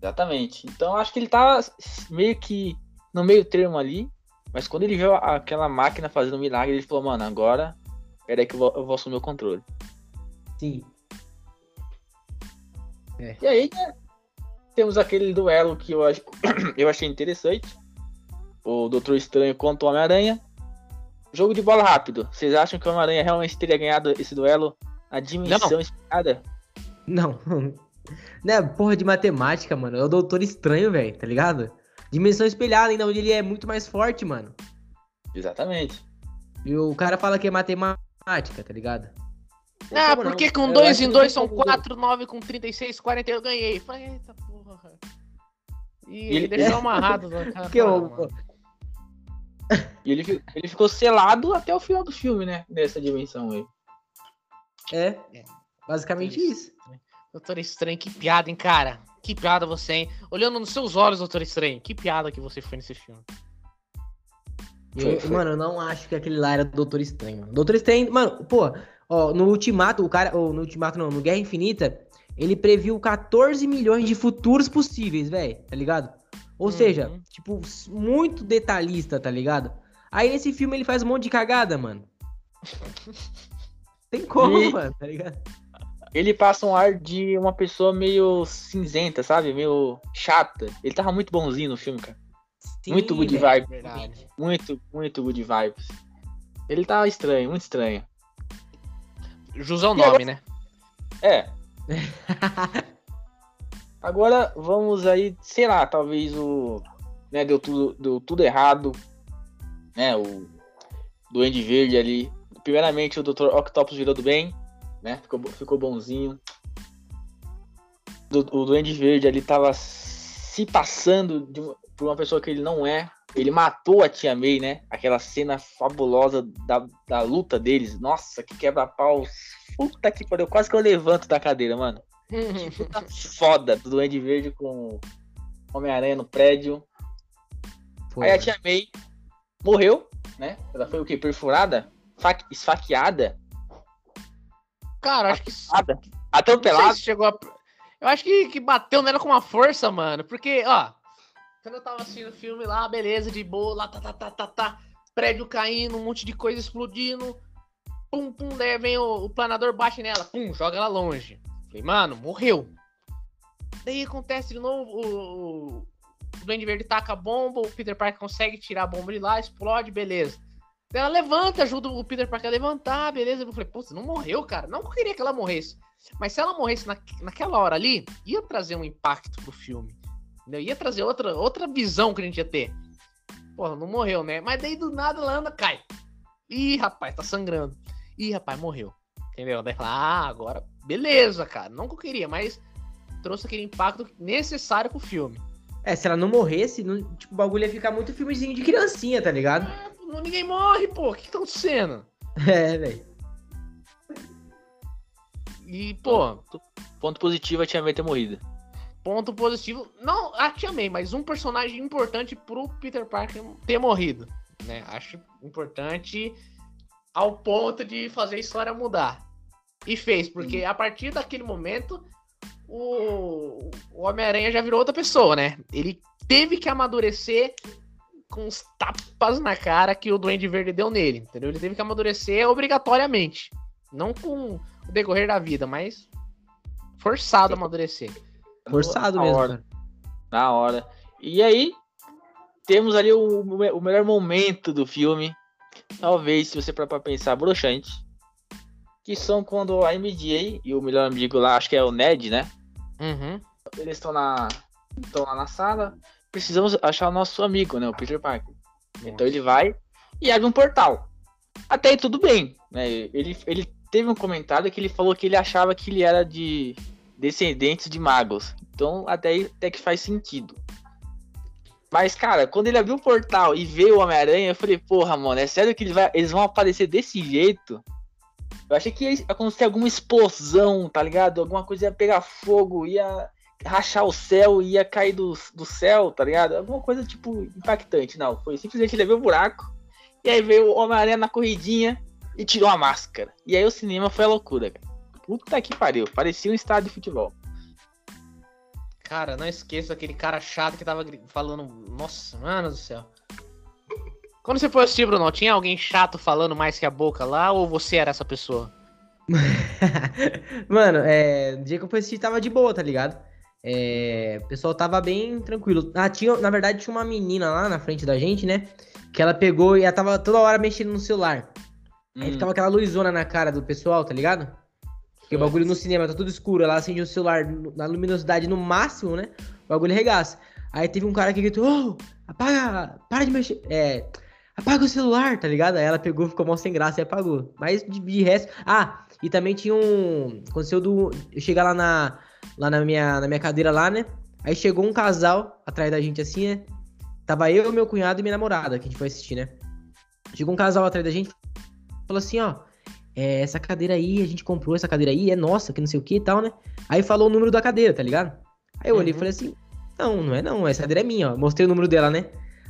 Exatamente. Então acho que ele tava meio que no meio termo ali. Mas quando ele viu aquela máquina fazendo um milagre, ele falou, mano, agora. Peraí que eu vou, eu vou assumir o controle. Sim. É. E aí, né, temos aquele duelo que eu, acho, eu achei interessante. O Doutor Estranho contra o Homem-Aranha. Jogo de bola rápido. Vocês acham que o Homem-Aranha realmente teria ganhado esse duelo na dimensão espelhada? Não. Né, porra de matemática, mano. É o Doutor Estranho, velho, tá ligado? Dimensão espelhada, ainda onde ele é muito mais forte, mano. Exatamente. E o cara fala que é matemática, tá ligado? Ah, porque com 2 em 2 são 4, 9 com 36, 40 eu ganhei. Falei, eita porra. E ele, ele deixou amarrado. Cara, que eu... E ele, ele ficou selado até o final do filme, né? Nessa dimensão aí. É, é. basicamente Doutor isso. Doutor Estranho, que piada, hein, cara? Que piada você, hein? Olhando nos seus olhos, Doutor Estranho, que piada que você foi nesse filme. Eu, mano, eu não acho que aquele lá era Doutor Estranho, mano. Doutor Estranho, mano, pô, Ó, no Ultimato, o cara. Ou no Ultimato não, no Guerra Infinita, ele previu 14 milhões de futuros possíveis, velho, tá ligado? Ou Uhum. seja, tipo, muito detalhista, tá ligado? Aí nesse filme ele faz um monte de cagada, mano. Tem como, E- mano, tá ligado? Ele passa um ar de uma pessoa meio cinzenta, sabe? Meio chata. Ele tava muito bonzinho no filme, cara. muito good velho. vibe. Verdade. Muito, muito good vibes. Ele tá estranho, muito estranho. Jus é o nome, agora- né? É. Agora vamos aí, sei lá, talvez o. Né, deu tudo, deu tudo errado. Né, o Duende Verde ali. Primeiramente o Dr. Octopus virou do bem, né? Ficou, ficou bonzinho. Du- o Duende Verde ali tava se passando de por uma pessoa que ele não é. Ele matou a Tia May, né? Aquela cena fabulosa da, da luta deles. Nossa, que quebra-pau. Puta que pariu. Quase que eu levanto da cadeira, mano. Puta foda do Duende Verde com Homem-Aranha no prédio. Pô, Aí a. Tia May morreu, né? Ela foi o quê? Perfurada? Fa- Esfaqueada? Cara, acho que. Não sei Atropelada? se chegou a. Eu acho que, que bateu nela com uma força, mano. Porque, ó. Quando eu tava assistindo o filme lá, beleza, de boa, lá, tá, tá, tá, tá, tá. Prédio caindo, um monte de coisa explodindo. Pum, pum, daí vem o, o planador, bate nela, pum, joga ela longe. Falei, mano, morreu. Daí acontece de novo, o, o, Duende Verde taca a bomba, o Peter Parker consegue tirar a bomba de lá, explode, beleza. Ela levanta, ajuda o Peter Parker a levantar, beleza. Eu falei, pô, você não morreu, cara. Não queria que ela morresse. Mas se ela morresse na, naquela hora ali, ia trazer um impacto pro filme. Entendeu? Ia trazer outra, outra visão que a gente ia ter. Porra, não morreu, né? Mas daí do nada ela anda, cai. Ih, rapaz, tá sangrando. Ih, rapaz, morreu. Entendeu? Daí fala, ah, agora, beleza, cara. Não que eu queria, mas trouxe aquele impacto necessário pro filme. É, se ela não morresse, não- tipo, o bagulho ia ficar muito filmezinho de criancinha, tá ligado? Não- ninguém morre, pô. O que, que tá acontecendo? É, velho. E, pô, Ponto positivo, a Tia May ter morrido. Ponto positivo. Não a Tia May, mas um personagem importante pro Peter Parker ter morrido. Né? Acho importante ao ponto de fazer a história mudar. E fez, porque a partir daquele momento o, o Homem-Aranha já virou outra pessoa, né? Ele teve que amadurecer com os tapas na cara que o Duende Verde deu nele, entendeu? Ele teve que amadurecer obrigatoriamente. Não com o decorrer da vida, mas forçado a amadurecer. Forçado Na mesmo, hora. cara. Na hora. E aí, temos ali o, o melhor momento do filme. Talvez, se você parar pra pensar, broxante. Que são quando a MJ e o melhor amigo lá, acho que é o Ned, né? Uhum. Eles estão na. estão lá na sala. Precisamos achar o nosso amigo, né? O Peter Parker. Então ele vai e abre um portal. Até aí tudo bem, né? Ele, ele teve um comentário que ele falou que ele achava que ele era de descendentes de magos. Então até até que faz sentido. Mas, cara, quando ele abriu o portal e veio o Homem-Aranha, eu falei, porra, mano, é sério que ele vai- eles vão aparecer desse jeito? Eu achei que ia acontecer alguma explosão, tá ligado? Alguma coisa ia pegar fogo, ia rachar o céu, ia cair do, do céu, tá ligado? Alguma coisa, tipo, impactante. Não, foi simplesmente ele abriu o buraco, e aí veio o Homem-Aranha na corridinha e tirou a máscara. E aí o cinema foi a loucura, cara. Puta que pariu, parecia um estádio de futebol. Cara, não esqueça aquele cara chato que tava falando. Nossa, mano do céu. Quando você foi assistir, Bruno, tinha alguém chato falando mais que a boca lá ou você era essa pessoa? Mano, é, no dia que eu fui assistir tava de boa, tá ligado? É, o pessoal tava bem tranquilo. Ah, tinha, na verdade, tinha uma menina lá na frente da gente, né? Que ela pegou e ela tava toda hora mexendo no celular. Aí Hum, ficava aquela luzona na cara do pessoal, tá ligado? Porque o bagulho no cinema tá tudo escuro, ela acende o celular na luminosidade no máximo, né? O bagulho regaça. Aí teve um cara que gritou, ô, apaga, para de mexer, é, apaga o celular, tá ligado? Aí ela pegou, ficou mal sem graça e apagou. Mas de, de resto, ah, e também tinha um, aconteceu do, eu chegar lá na, lá na minha, na minha cadeira lá, né? Aí chegou um casal atrás da gente assim, né? Tava eu, meu cunhado e minha namorada, que a gente foi assistir, né? Chegou um casal atrás da gente, falou assim, ó, é, essa cadeira aí, a gente comprou essa cadeira aí, é nossa, que não sei o que e tal, né? Aí falou o número da cadeira, tá ligado? Aí eu olhei e Uhum. falei assim, não, não é não, essa cadeira é minha, ó. Mostrei o número dela, né?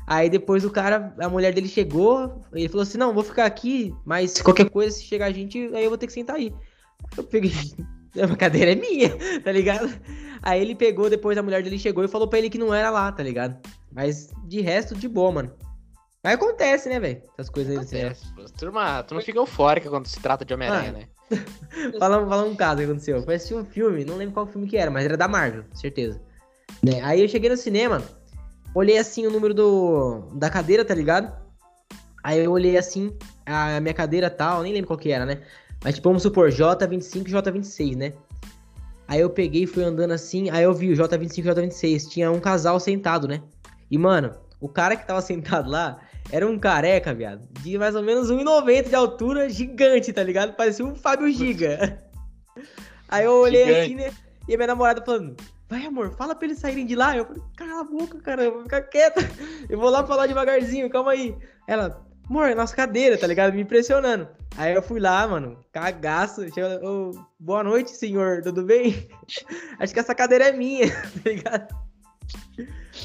Aí depois o cara, a mulher dele chegou, ele falou assim, não, vou ficar aqui, mas qualquer coisa, se chegar a gente, aí eu vou ter que sentar aí. Eu peguei, A cadeira é minha, tá ligado? Aí ele pegou, depois a mulher dele chegou e falou pra ele que não era lá, tá ligado? Mas de resto, de boa, mano. Mas acontece, né, velho? Essas coisas aí. Assim, Acontece, pô. Turma, turma fica eufórica quando se trata de Homem-Aranha, Ah. né? Falando, falando um caso que aconteceu. Eu assistir um filme, não lembro qual filme que era, mas era da Marvel, certeza. Né? Aí eu cheguei no cinema, olhei assim o número do, da cadeira, tá ligado? Aí eu olhei assim, a minha cadeira tal, nem lembro qual que era, né? Mas tipo, vamos supor, J25 e J26, né? Aí eu peguei e fui andando assim, aí eu vi o J25 e J26, tinha um casal sentado, né? E mano, o cara que tava sentado lá era um careca, viado, de mais ou menos 1,90 de altura, gigante, tá ligado? Parecia um Fábio Giga. Aí eu olhei Gigante. assim, né? E a minha namorada falando, vai amor, fala pra eles saírem de lá. Eu falei, cala a boca, caramba, fica quieta. Eu vou lá falar devagarzinho, calma aí. Ela, amor, é nossa cadeira, tá ligado? Me impressionando. Aí eu fui lá, mano, cagaço. Chega, ô, boa noite, senhor, tudo bem? Acho que essa cadeira é minha, tá ligado?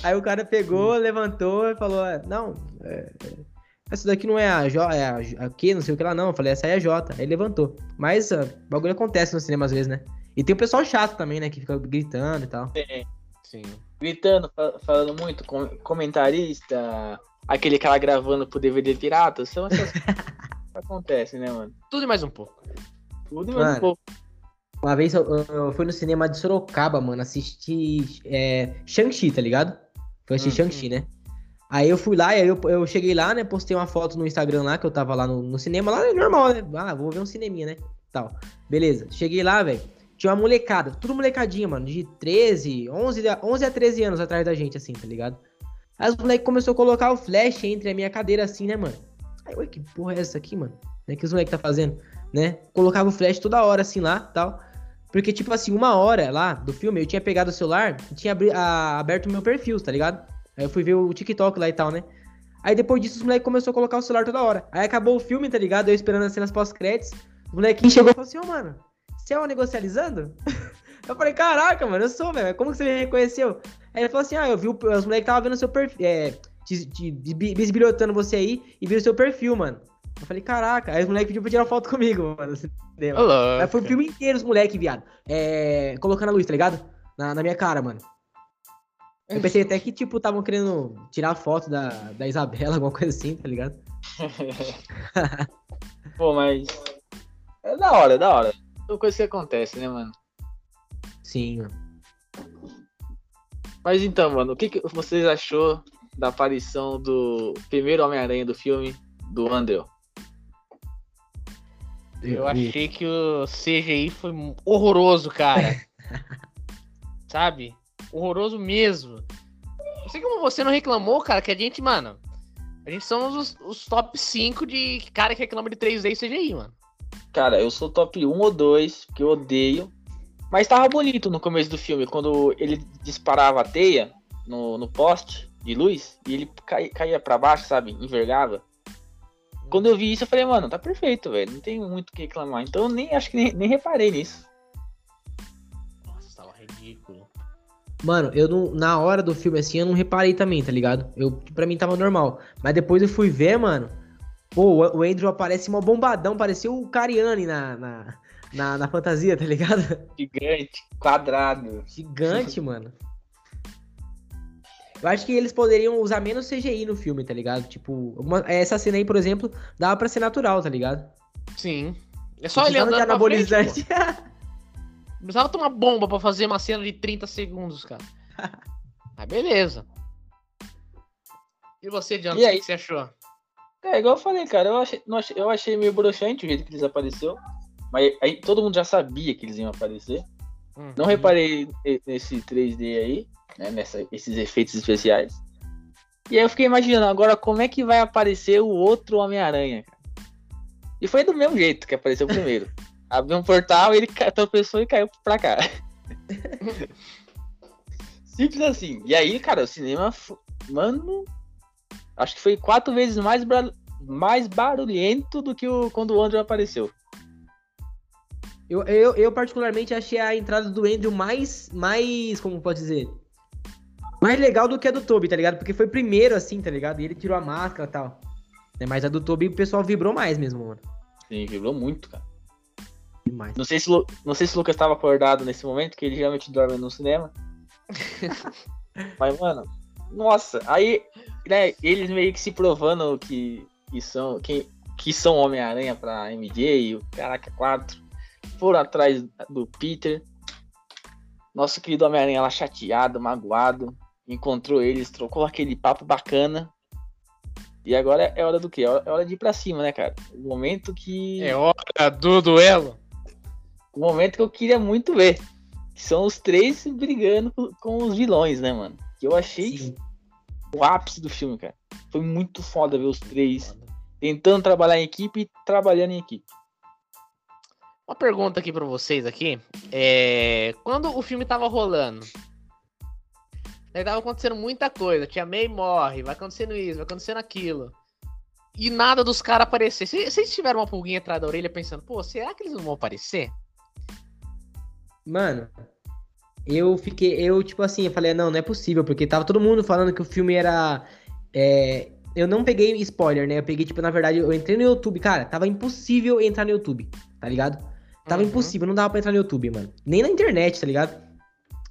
Aí o cara pegou, levantou e falou, "É, não, é, é, essa daqui não é a J, é a, a Q, não sei o que lá não. Eu falei, essa aí é a J. Aí levantou. Mas o bagulho acontece no cinema às vezes, né? E tem o pessoal chato também, né? Que fica gritando e tal. Sim. Gritando, fa- falando muito, com- comentarista, aquele cara gravando pro DVD pirata, são essas coisas que acontecem, né, mano? Tudo e mais um pouco. Tudo e mais Mano. um pouco. Uma vez eu, eu- fui no cinema de Sorocaba, mano, assistir é, Shang-Chi, tá ligado? Foi assistir Uhum. Shang-Chi, né? Aí eu fui lá, e aí eu, eu cheguei lá, né? Postei uma foto no Instagram lá, que eu tava lá no, no cinema, lá é normal, né? Ah, vou ver um cineminha, né? Tal. Beleza. Cheguei lá, velho. Tinha uma molecada, tudo molecadinha, mano, de 13, 11, a- 11 a 13 anos atrás da gente, assim, tá ligado? Aí os moleques começaram a colocar o flash entre a minha cadeira, assim, né, mano? Aí, ué, que porra é essa aqui, mano? Né, que os moleques tá fazendo, né? Colocava o flash toda hora, assim, lá, tal. Porque, tipo assim, uma hora lá do filme, eu tinha pegado o celular e tinha aberto o meu perfil, tá ligado? Aí eu fui ver o TikTok lá e tal, né? Aí depois disso, os moleques começaram a colocar o celular toda hora. Aí acabou o filme, tá ligado? Eu esperando as cenas pós-créditos. O molequinho chegou e falou assim, ô, mano, você é o negocializando? eu falei, caraca, mano, eu sou, velho. Como que você me reconheceu? Aí ele falou assim, ah, eu vi, o- os moleques estavam vendo seu perfil, é, te, te você aí e viram seu perfil, mano. Eu falei, caraca. Aí os moleques pediram pra tirar foto comigo, mano. no cinema. Olá. Foi o filme inteiro, os moleques, viado. É, colocando a luz, tá ligado? Na, na minha cara, mano. Eu pensei até que, tipo, estavam querendo tirar foto da, da Isabela, alguma coisa assim, tá ligado? Pô, mas. É da hora, é da hora. São coisas que acontecem, né, mano? Sim, mano. Mas então, mano, o que, que vocês achou da aparição do primeiro Homem-Aranha do filme, do Andrew? Eu achei que o CGI foi horroroso, cara. Sabe? Horroroso mesmo. Não sei como você não reclamou, cara, que a gente, mano. A gente somos os, os top 5 de cara que reclama de 3D e CGI, mano. Cara, eu sou top 1 ou 2, porque eu odeio. Mas tava bonito no começo do filme, quando ele disparava a teia no, no poste de luz e ele cai- caía pra baixo, sabe? Envergava. Quando eu vi isso, eu falei, mano, tá perfeito, velho. Não tem muito o que reclamar. Então eu nem acho que nem, nem reparei nisso. Nossa, tava ridículo. Mano, eu não, na hora do filme, assim, eu não reparei também, tá ligado? Eu, pra mim tava normal. Mas depois eu fui ver, mano. Pô, o o Andrew aparece mó bombadão, parecia o Cariani na, na, na, na fantasia, tá ligado? Gigante, quadrado. Gigante, mano. Eu acho que eles poderiam usar menos CGI no filme, tá ligado? Tipo, alguma- essa cena aí, por exemplo, dava pra ser natural, tá ligado? Sim. É só ele precisava de andando frente, anabolizante. Não precisava tomar bomba pra fazer uma cena de 30 segundos, cara. Mas beleza. E você, Diana, E o aí? que você achou? É, igual eu falei, cara, eu achei, não achei- eu achei meio broxante o jeito que eles apareceram. Mas aí todo mundo já sabia que eles iam aparecer. Hum. Não reparei ne- nesse 3D aí, né? Nessa, esses efeitos especiais. E aí eu fiquei imaginando agora como é que vai aparecer o outro Homem-Aranha. E foi do mesmo jeito que apareceu primeiro. Abriu um portal, ele tropeçou e caiu pra cá. Simples assim. E aí, cara, o cinema, mano, acho que foi quatro vezes mais, bra- mais barulhento do que o, quando o Andrew apareceu. Eu, eu, eu particularmente achei a entrada do Andrew mais, mais, como pode dizer, mais legal do que a do Toby, tá ligado? Porque foi primeiro assim, tá ligado? E ele tirou a máscara e tal. Né, Mas a do Toby o pessoal vibrou mais mesmo, mano. Sim, vibrou muito, cara. Demais. Não sei se, não sei se o Lucas estava acordado nesse momento, que ele geralmente dorme no cinema. Mas, mano, nossa, aí, né, eles meio que se provando que, que são, que, que são Homem-Aranha pra MJ, o Caraca 4, foram atrás do Peter. Nosso querido Homem-Aranha lá chateado, magoado, encontrou eles, trocou aquele papo bacana. E agora é hora do quê? É hora- de ir pra cima, né, cara? O momento que. É hora do duelo. o momento que eu queria muito ver. Que são os três brigando com, os vilões, né, mano? Que eu achei Sim. o ápice do filme, cara. Foi muito foda ver os três tentando trabalhar em equipe e trabalhando em equipe. Uma pergunta aqui pra vocês aqui. É... Quando o filme tava rolando, aí tava acontecendo muita coisa. Tia May morre, vai acontecendo isso, vai acontecendo aquilo. E nada dos caras aparecer. Vocês tiveram uma pulguinha atrás da orelha pensando, pô, será que eles não vão aparecer? Mano, eu fiquei, eu, tipo assim, eu falei, não, não é possível, porque tava todo mundo falando que o filme era. é, eu não peguei spoiler, né? Eu peguei, tipo, na verdade, eu entrei no YouTube, cara, tava impossível entrar no YouTube, tá ligado? Tava Uhum. impossível, não dava pra entrar no YouTube, mano. Nem na internet, tá ligado?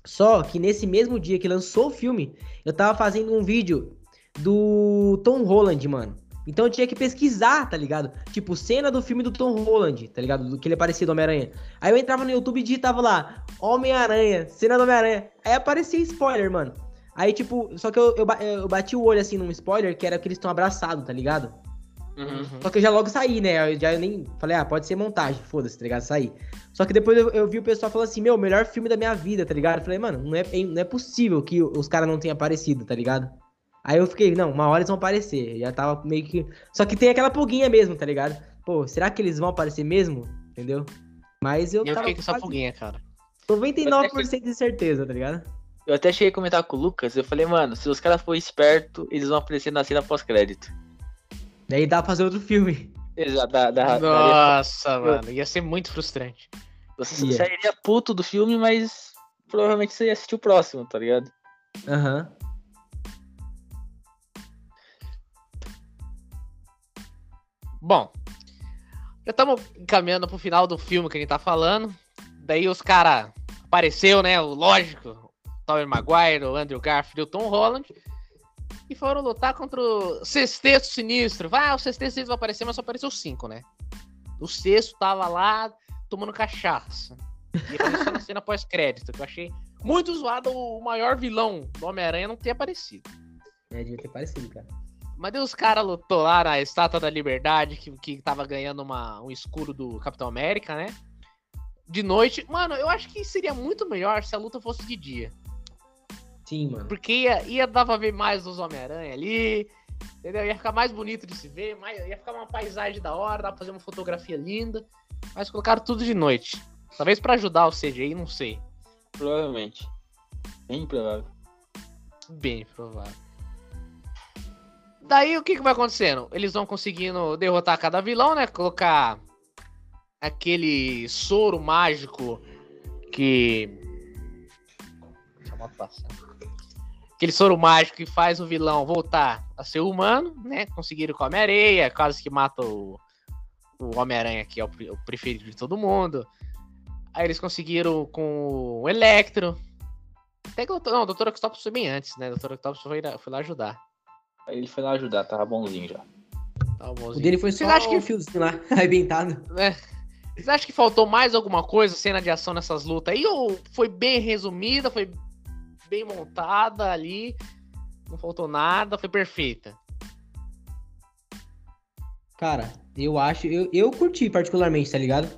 Só que nesse mesmo dia que lançou o filme, eu tava fazendo um vídeo do Tom Holland, mano. Então eu tinha que pesquisar, tá ligado? Tipo, cena do filme do Tom Holland, tá ligado? Do que ele aparecia do Homem-Aranha. Aí eu entrava no YouTube e digitava lá, Homem-Aranha, cena do Homem-Aranha. Aí aparecia spoiler, mano. Aí, tipo, só que eu, eu, eu bati o olho assim num spoiler que era que eles estão abraçados, tá ligado? Uhum. Só que eu já logo saí, né? Eu já nem falei, ah, pode ser montagem, foda-se, tá ligado? Saí. Só que depois eu, eu vi o pessoal falando assim, meu, melhor filme da minha vida, tá ligado? Eu falei, mano, não é, não é possível que os caras não tenham aparecido, tá ligado? Aí eu fiquei, não, uma hora eles vão aparecer. Já tava meio que. Só que tem aquela pulguinha mesmo, tá ligado? Pô, será que eles vão aparecer mesmo? Entendeu? Mas eu, Eu tava fiquei com essa pulguinha, cara. 99% de certeza, tá ligado? Eu até cheguei a comentar com o Lucas, eu falei, mano, se os caras forem espertos, eles vão aparecer na cena pós-crédito. Daí dá pra fazer outro filme. Exato, da, da, daria- Nossa, mano, ia ser muito frustrante. você Ia. sairia puto do filme, mas provavelmente você ia assistir o próximo, tá ligado? Aham. Bom, já estamos encaminhando pro final do filme que a gente tá falando. Daí os caras apareceu, né? O lógico, o Tobey Maguire, o Andrew Garfield e o Tom Holland. E foram lutar contra o Sexteto Sinistro. Vai, o Sexteto Sinistro vai aparecer, mas só apareceu cinco, né? O sexto tava lá tomando cachaça. E apareceu na cena pós-crédito, que eu achei muito zoado o maior vilão do Homem-Aranha não ter aparecido. É, devia ter parecido, cara. Mas os caras lutou lá na Estátua da Liberdade, que, que tava ganhando uma, um escuro do Capitão América, né? De noite. Mano, eu acho que seria muito melhor se a luta fosse de dia. Sim, mano. Porque ia, ia dar pra ver mais os Homem-Aranha ali. Entendeu? Ia ficar mais bonito de se ver, mais, ia ficar uma paisagem da hora, dá pra fazer uma fotografia linda. Mas colocaram tudo de noite. Talvez pra ajudar o CGI, não sei. Provavelmente. Bem provável. Bem provável. Daí o que, que vai acontecendo? Eles vão conseguindo derrotar cada vilão, né? Colocar aquele soro mágico que. Deixa eu passar. Aquele soro mágico que faz o vilão voltar a ser humano, né? Conseguiram com a Homem-Areia, quase que mata o, o Homem-Aranha, que é o, o preferido de todo mundo. Aí eles conseguiram com o Electro. Até que o doutor, não, o Dr. Octopus foi bem antes, né? O Dr. Octopus foi, lá- foi lá ajudar. Aí ele foi lá ajudar, tava bonzinho já. Tá, o O bonzinho. dele foi só Vocês acham que- fiozinho lá, arrebentado. né? Vocês acham que faltou mais alguma coisa, cena de ação nessas lutas aí? Ou foi bem resumida, foi bem montada ali? Não faltou nada, foi perfeita. Cara, eu acho. Eu, eu curti particularmente, tá ligado?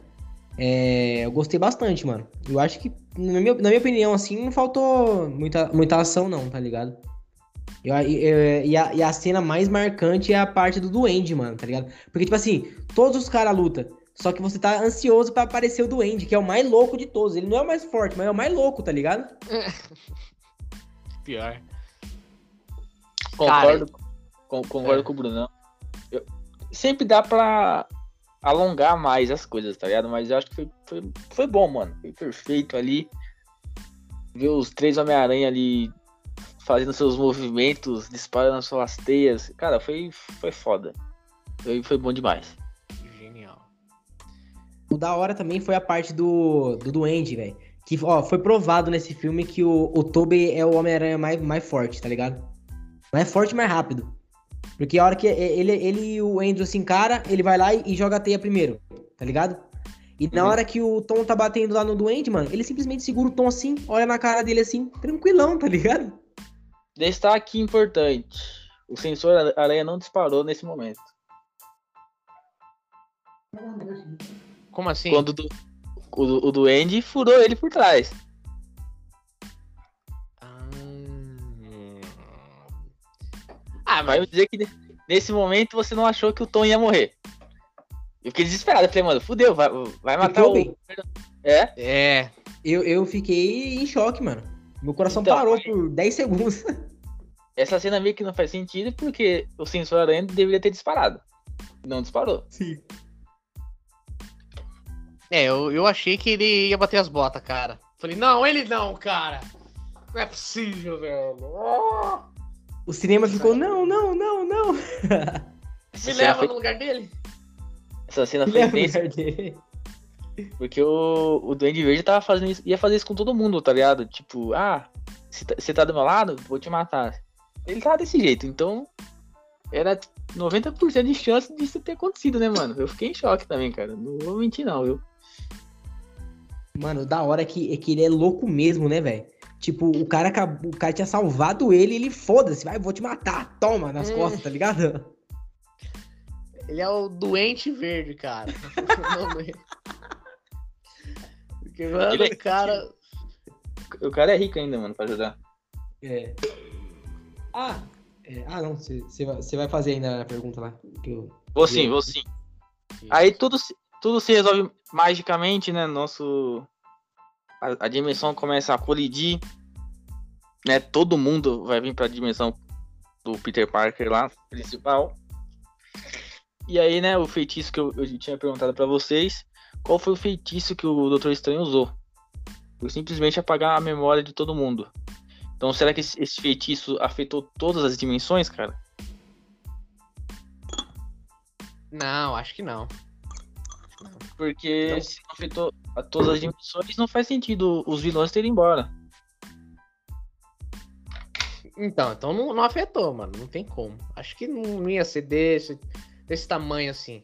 É, eu gostei bastante, mano. Eu acho que, na minha, na minha opinião, assim, não faltou muita, muita ação, não, tá ligado? Eu, eu- e, a, e a cena mais marcante é a parte do Duende, mano, tá ligado? Porque, tipo assim, todos os caras lutam. Só que você tá ansioso pra aparecer o Duende, que é o mais louco de todos. Ele não é o mais forte, mas é o mais louco, tá ligado? Pior. Concordo, com- concordo É. com o Brunão. Eu- sempre dá pra alongar mais as coisas, tá ligado? Mas eu acho que foi, foi, foi bom, mano. Foi perfeito ali. Ver os três Homem-Aranha ali fazendo seus movimentos, disparando suas teias. Cara, foi, foi foda. Foi, foi bom demais. Genial. O da hora também foi a parte do, do Duende, velho. Que, ó, foi provado nesse filme que o, o Tobey é o Homem-Aranha mais, mais forte, tá ligado? Mais forte e mais rápido. Porque a hora que ele, ele e o Andrew se encara, ele vai lá e, e joga a teia primeiro, tá ligado? E na Uhum. hora que o Tom tá batendo lá no Duende, mano, ele simplesmente segura o Tom assim, olha na cara dele assim, tranquilão, tá ligado? Destaque importante. O sensor aranha não disparou nesse momento. Como assim? Quando o, o Duende furou ele por trás. Ah, Vai mas me dizer que ne- nesse momento você não achou que o Tom ia morrer. Eu fiquei desesperado. Eu falei, mano, fudeu, vai, vai matar o. É? é. Eu, eu fiquei em choque, mano. Meu coração Então, parou por 10 segundos. Essa cena meio que não faz sentido porque o sensor aranha deveria ter disparado. Não disparou. Sim. É, eu, eu achei que ele ia bater as botas, cara. Falei, não, ele não, cara. Não é possível, velho. Oh, O cinema ficou, não, não, não, não. Me leva foi, no lugar dele. essa cena Ele foi o tensa lugar dele. porque o, o Duende Verde tava fazendo isso, ia fazer isso com todo mundo, tá ligado? Tipo, ah, você tá, você tá do meu lado? Vou te matar. Ele tava desse jeito, então era 90% de chance disso ter acontecido, né, mano? Eu fiquei em choque também, cara. Não vou mentir, não, viu? Mano, da hora é que, é que ele é louco mesmo, né, velho? Tipo, o cara, acabou- o cara tinha salvado ele e ele foda-se, vai, vou te matar, toma, nas Hum. costas, tá ligado? Ele é o doente verde, cara. Dele. Porque, mano, Ele é- o cara. O cara é rico ainda, mano, pra ajudar. É. Ah, é, ah não, você vai, fazer ainda a pergunta lá. Que eu... Vou sim, vou sim. Aí tudo, se- tudo se resolve magicamente, né? Nosso. A, a dimensão começa a colidir. Né? Todo mundo vai vir pra dimensão do Peter Parker lá, principal. E aí, né, o feitiço que eu, eu tinha perguntado pra vocês. Qual foi o feitiço que o Doutor Estranho usou? Foi simplesmente apagar a memória de todo mundo. Então, será que esse, esse feitiço afetou todas as dimensões, cara? Não, acho que não. Porque Então- se não afetou a todas as dimensões, não faz sentido os vilões terem embora. Então, então não, não afetou, mano. Não tem como. Acho que não ia ser desse, desse tamanho assim.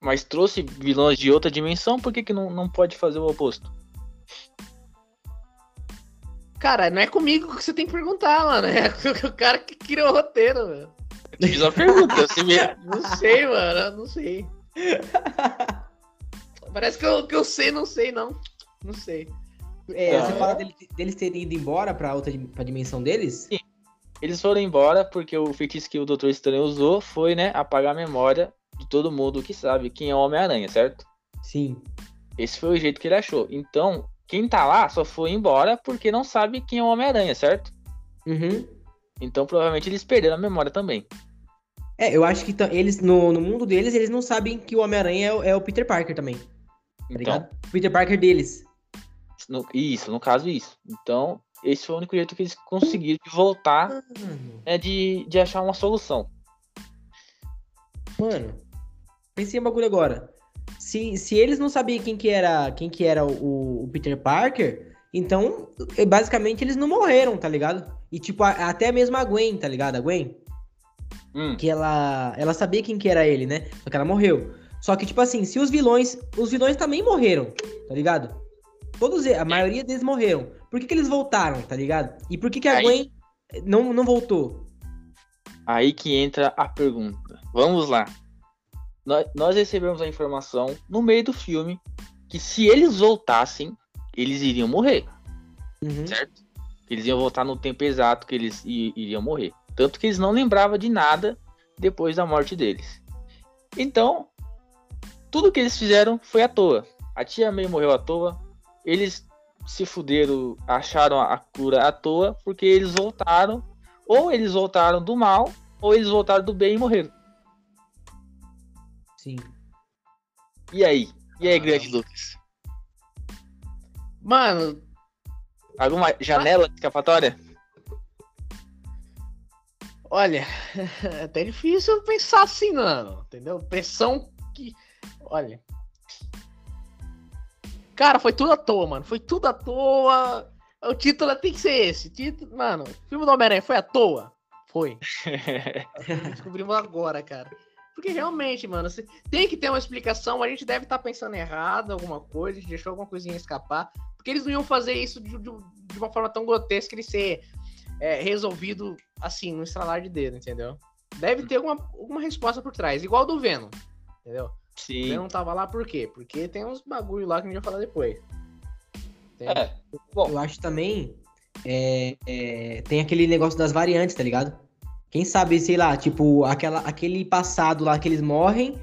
Mas trouxe vilões de outra dimensão, por que, que não, não pode fazer o oposto? Cara, não é comigo que você tem que perguntar, mano. É o cara que criou o roteiro, velho. Fiz uma pergunta, você me... Não sei, mano. Não sei. Parece que eu, que eu sei, não sei, não. Não sei. É, Ah, você é? fala dele- deles terem ido embora pra outra pra dimensão deles? Eles foram embora porque o feitiço que o Doutor Estranho usou foi, né, apagar a memória de todo mundo que sabe quem é o Homem-Aranha, certo? Sim. Esse foi o jeito que ele achou. Então, quem tá lá só foi embora porque não sabe quem é o Homem-Aranha, certo? Uhum. Então, provavelmente eles perderam a memória também. É, eu acho que eles, no, no mundo deles, eles não sabem que o Homem-Aranha é, o- é o Peter Parker também, Então, ligado? O Peter Parker deles. no- isso, no caso, isso. Então, esse foi o único jeito que eles conseguiram de voltar Mano, é de, de achar uma solução. mano. Pensei em um bagulho agora. Se, se eles não sabiam quem que era, quem que era o, o Peter Parker, então, eh, basicamente, eles não morreram, tá ligado? E, tipo, a- até mesmo a Gwen, tá ligado? A Gwen, Hum, que ela, ela sabia quem que era ele, né? Só que ela morreu. Só que, tipo assim, se os vilões. Os vilões também morreram, tá ligado? Todos, a maioria deles morreram. Por que, que eles voltaram, tá ligado? E por que, que a Aí- Gwen não, não voltou? aí que entra a pergunta. Vamos lá. Nós, nós recebemos a informação no meio do filme que se eles voltassem, eles iriam morrer, Uhum. certo? Eles iam voltar no tempo exato que eles iriam morrer. Tanto que eles não lembravam de nada depois da morte deles. Então, tudo que eles fizeram foi à toa. A tia May morreu à toa. Eles se fuderam, acharam a cura à toa, porque eles voltaram. Ou eles voltaram do mal, ou eles voltaram do bem e morreram. Sim. E aí? E aí, Ah. grande Lucas? Mano, Alguma janela de escapatória? olha, é até difícil pensar assim, não. Entendeu? Pressão. Olha. Cara, foi tudo à toa, mano. Foi tudo à toa. O título tem que ser esse. Título, mano, o filme do Homem-Aranha foi à toa? Foi. Descobrimos agora, cara. Porque realmente, mano, tem que ter uma explicação. A gente deve estar tá pensando errado, alguma coisa, a gente deixou alguma coisinha escapar. Porque eles não iam fazer isso de, de, de uma forma tão grotesca ele ser é, resolvido assim, no estralar de dedo, entendeu? Deve ter alguma, alguma resposta por trás, igual do Venom, entendeu? Sim. O Venom tava lá por quê? Porque tem uns bagulho lá que a gente vai falar depois. É. Bom, eu acho também. É, é, tem aquele negócio das variantes, tá ligado? Quem sabe, sei lá, tipo, aquela, aquele passado lá que eles morrem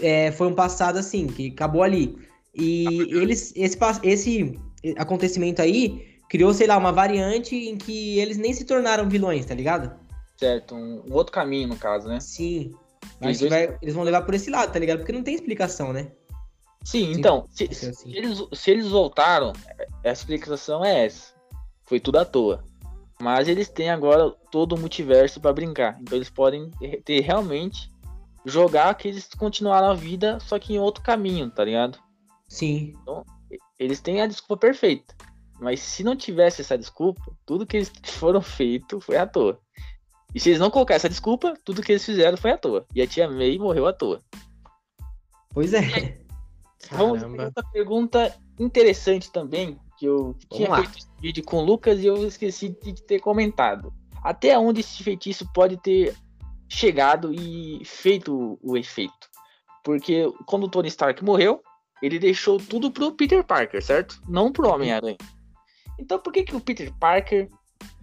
é, foi um passado assim, que acabou ali. E eles, esse, esse acontecimento aí criou, sei lá, uma variante em que eles nem se tornaram vilões, tá ligado? Certo, um, um outro caminho, no caso, né? Sim. Acho que vai, eles vão levar por esse lado, tá ligado? Porque não tem explicação, né? Sim, então, se, assim. se, eles, se eles voltaram, a explicação é essa. Foi tudo à toa. Mas eles têm agora todo o multiverso para brincar. Então eles podem ter realmente jogar que eles continuaram a vida, só que em outro caminho, tá ligado? Sim. Então, eles têm a desculpa perfeita. Mas se não tivesse essa desculpa, tudo que eles foram feito foi à toa. E se eles não colocarem essa desculpa, tudo que eles fizeram foi à toa. E a tia May morreu à toa. Pois é. Vamos outra pergunta interessante também, que eu Vamos tinha lá. feito esse vídeo com o Lucas e eu esqueci de ter comentado. Até onde esse feitiço pode ter chegado e feito o efeito? Porque quando o Tony Stark morreu, ele deixou tudo pro Peter Parker, certo? Não pro Homem-Aranha. Então por que, que o Peter Parker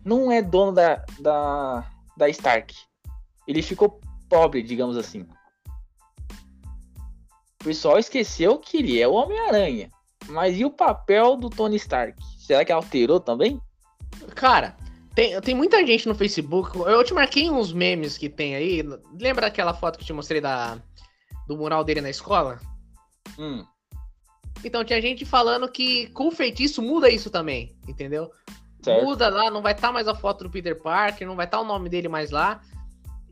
não é dono da, da, da Stark? Ele ficou pobre, digamos assim pessoal esqueceu que ele é o Homem-Aranha. Mas e o papel do Tony Stark? Será que alterou também? Cara, tem, tem muita gente no Facebook. Eu te marquei uns memes que tem aí. Lembra aquela foto que eu te mostrei da, do mural dele na escola? Hum. Então tinha gente falando que com o feitiço muda isso também, entendeu? Certo. Muda lá, não vai estar tá mais a foto do Peter Parker, não vai estar tá o nome dele mais lá.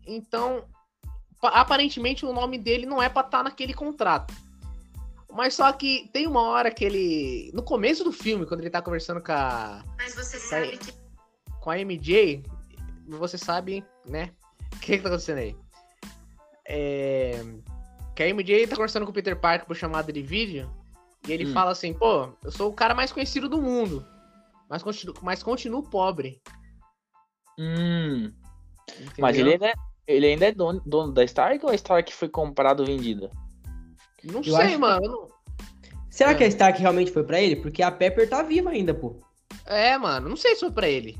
Então, aparentemente o nome dele não é pra estar tá naquele contrato. Mas só que tem uma hora que ele. No começo do filme, quando ele tá conversando com a. Mas você sabe que. Com a MJ, você sabe, né? O que, que tá acontecendo aí? É. Que a MJ tá conversando com o Peter Parker por chamada de vídeo. E ele hum. fala assim, pô, eu sou o cara mais conhecido do mundo. Mas continuo, mas continuo pobre. Hum. Mas ele é, ele ainda é dono, dono da Stark ou a Stark foi comprada ou vendida? Não eu sei, mano. Será é. que a Stark realmente foi para ele? Porque a Pepper tá viva ainda, pô. É, mano, não sei se foi pra ele.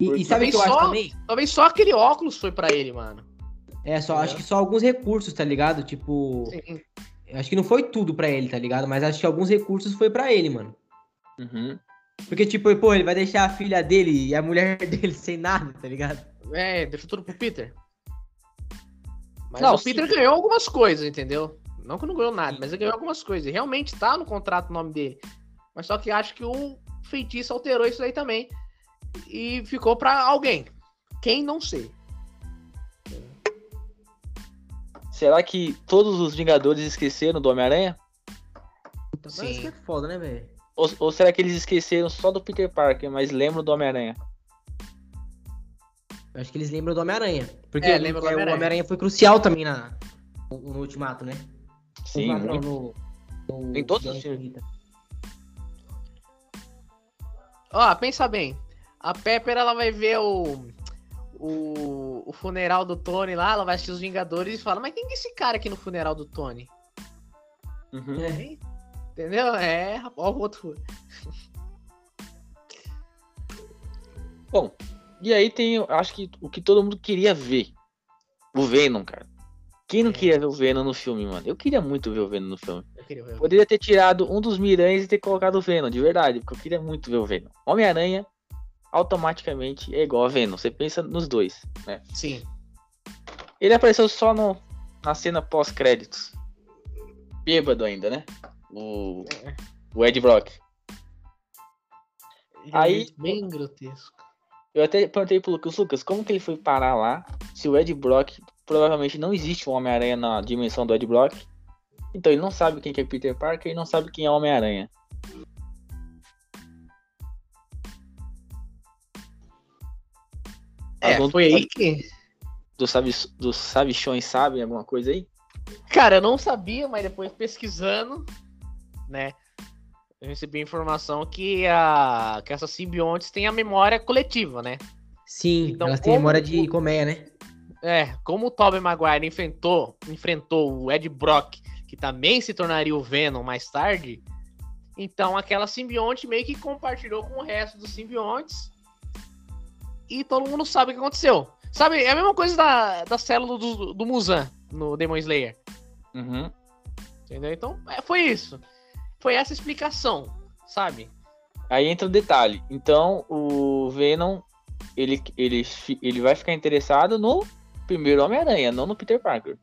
E, e sabe o que eu só, acho também? Talvez só aquele óculos foi para ele, mano. É, só, é. acho que só alguns recursos, tá ligado? Tipo. Sim. Acho que não foi tudo para ele, tá ligado? Mas acho que alguns recursos foi para ele, mano. Uhum. Porque, tipo, pô, ele vai deixar a filha dele e a mulher dele sem nada, tá ligado? É, deixou tudo pro Peter. Mas não, o Peter sim. ganhou algumas coisas, entendeu? Não que não ganhou nada, mas ele ganhou algumas coisas. E realmente tá no contrato o nome dele. Mas só que acho que o feitiço alterou isso aí também. E ficou pra alguém. Quem não sei. Será que todos os Vingadores esqueceram do Homem-Aranha? Sim. Isso que é foda, né, velho? Ou, ou, será que eles esqueceram só do Peter Parker, mas lembram do Homem-Aranha? Acho que eles lembram do Homem-Aranha. Porque é, lembra o Homem-Aranha foi crucial também na, no, no Ultimato, né? Sim. No, no, no, em todos os filmes. Ó, pensa bem. A Pepper, ela vai ver o, o, o funeral do Tony lá, ela vai assistir os Vingadores e fala, mas quem é esse cara aqui no funeral do Tony? Uhum. É, entendeu? É, ó o outro. Bom, e aí tem, acho que o que todo mundo queria ver. O Venom, cara. Quem não é. queria ver o Venom no filme, mano? Eu queria muito ver o Venom no filme. Poderia ter tirado um dos Miranhas e ter colocado o Venom, de verdade, porque eu queria muito ver o Venom. Homem-Aranha automaticamente é igual a Venom. Você pensa nos dois, né? Sim. Ele apareceu só no, na cena pós-créditos. Bêbado ainda, né? O, é. o Ed Brock. Ele é aí, é bem grotesco. Eu até perguntei pro Lucas, Lucas, como que ele foi parar lá? Se o Ed Brock provavelmente não existe um Homem-Aranha na dimensão do Ed Brock. Então ele não sabe quem que é Peter Parker e não sabe quem é Homem-Aranha. É, Algum foi aí que. Dos, sabi, dos sabichões sabem alguma coisa aí? Cara, eu não sabia, mas depois pesquisando, né? Eu recebi a informação que, a, que essas simbiontes têm a memória coletiva, né? Sim, Então, elas têm memória de colmeia, né? É, como o Tobey Maguire enfrentou, enfrentou o Ed Brock, que também se tornaria o Venom mais tarde, então aquela simbionte meio que compartilhou com o resto dos simbiontes e todo mundo sabe o que aconteceu. Sabe, é a mesma coisa da, da célula do, do Muzan no Demon Slayer, Uhum. entendeu? Então, é, foi isso. Foi essa explicação, sabe? Aí entra o detalhe. Então o Venom ele, ele, ele vai ficar interessado no primeiro Homem-Aranha, não no Peter Parker.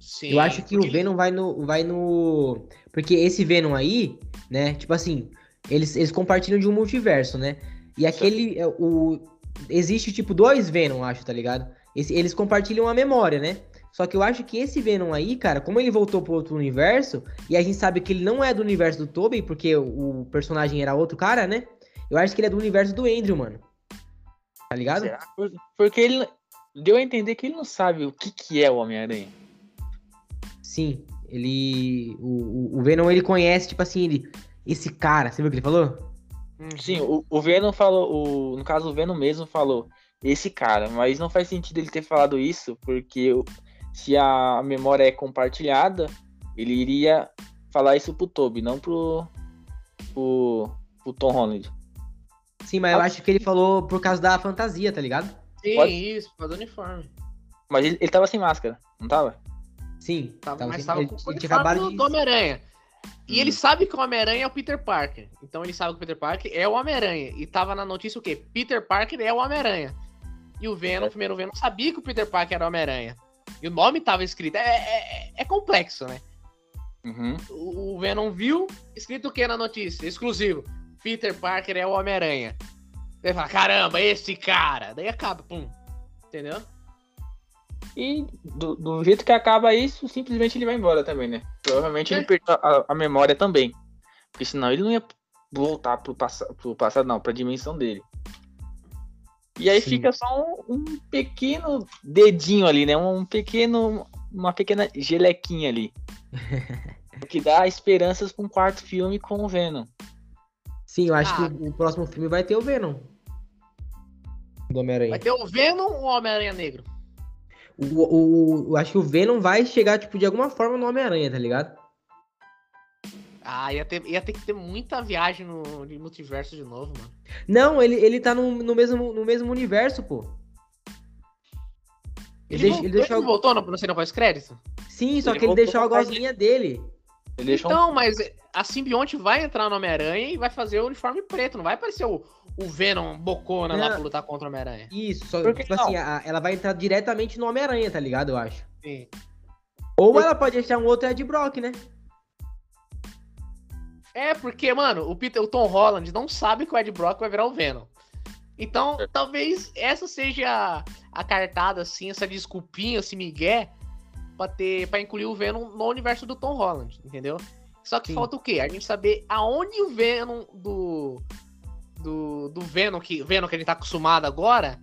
Sim. Eu acho que porque o Venom vai no, vai no. Porque esse Venom aí, né? Tipo assim, eles, eles compartilham de um multiverso, né? E aquele. é, O, existe, tipo, dois Venom, acho, tá ligado? Esse- eles compartilham a memória, né? Só que eu acho que esse Venom aí, cara, como ele voltou pro outro universo, e a gente sabe que ele não é do universo do Tobey, porque o, personagem era outro cara, né? Eu acho que ele é do universo do Andrew, mano. Tá ligado? Será? Por- Porque ele deu a entender que ele não sabe o que, que é o Homem-Aranha. Sim, ele. O, o- Venom ele conhece, tipo assim, ele. Esse cara, você viu o que ele falou? Uhum. Sim, o, o Venom falou, o, no caso o Venom mesmo falou esse cara, mas não faz sentido ele ter falado isso, porque se a memória é compartilhada, ele iria falar isso pro Toby, não pro, pro, pro Tom Holland. Sim, mas eu acho que ele falou por causa da fantasia, tá ligado? Sim, Pode- isso, por causa do uniforme. Mas ele, ele tava sem máscara, não tava? Sim. Tava, tava mas assim, tava ele, com o uniforme do, de. do Homem-Aranha. E Hum. ele sabe que o Homem-Aranha é o Peter Parker. Então ele sabe que o Peter Parker é o Homem-Aranha. E tava na notícia o quê? Peter Parker é o Homem-Aranha. E o Venom, É. o primeiro Venom, sabia que o Peter Parker era o Homem-Aranha. E o nome tava escrito. É, é, é complexo, né? Uhum. O, o Venom viu, escrito o que na notícia? Exclusivo. Peter Parker é o Homem-Aranha. Ele fala, caramba, esse cara. Daí acaba, pum. Entendeu? E do, do jeito que acaba isso, simplesmente ele vai embora também, né? Provavelmente ele É. perdeu a, a memória também. Porque senão ele não ia voltar pro, passa, pro passado, não, pra dimensão dele. E aí Sim. fica só um, um pequeno dedinho ali, né? Um pequeno. Uma pequena gelequinha ali. o que dá esperanças pra um quarto filme com o Venom. Sim, eu acho Ah. que o, próximo filme vai ter o Venom. Do Vai Homem-Aranha. ter o Venom ou o Homem-Aranha Negro? O, o, o- eu acho que o Venom vai chegar, tipo, de alguma forma no Homem-Aranha, tá ligado? Ah, ia ter, ia ter que ter muita viagem no de multiverso de novo, mano. Não, ele, ele tá no, no, mesmo, no mesmo universo, pô. Ele, deixa- voltou, ele deixou. ele voltou no, no cena pós-crédito? Sim, só Ele que ele deixou a gosminha dele. Ele deixou um- Então, mas a simbionte vai entrar no Homem-Aranha e vai fazer o uniforme preto. Não vai aparecer o, o Venom bocona lá Não. pra lutar contra o Homem-Aranha. Isso, só Por que tipo não? assim, a- ela vai entrar diretamente no Homem-Aranha, tá ligado? Eu acho. Sim. Ou ela pode achar um outro Ed Brock, né? É, porque, mano, o, Peter, o Tom Holland não sabe que o Ed Brock vai virar o Venom. Então, É. talvez essa seja a, a cartada, assim, essa desculpinha, esse migué, pra, ter, pra incluir o Venom no universo do Tom Holland, entendeu? Só que Sim. falta o quê? A gente saber aonde o Venom do. Do, do Venom, que, Venom que a gente tá acostumado agora,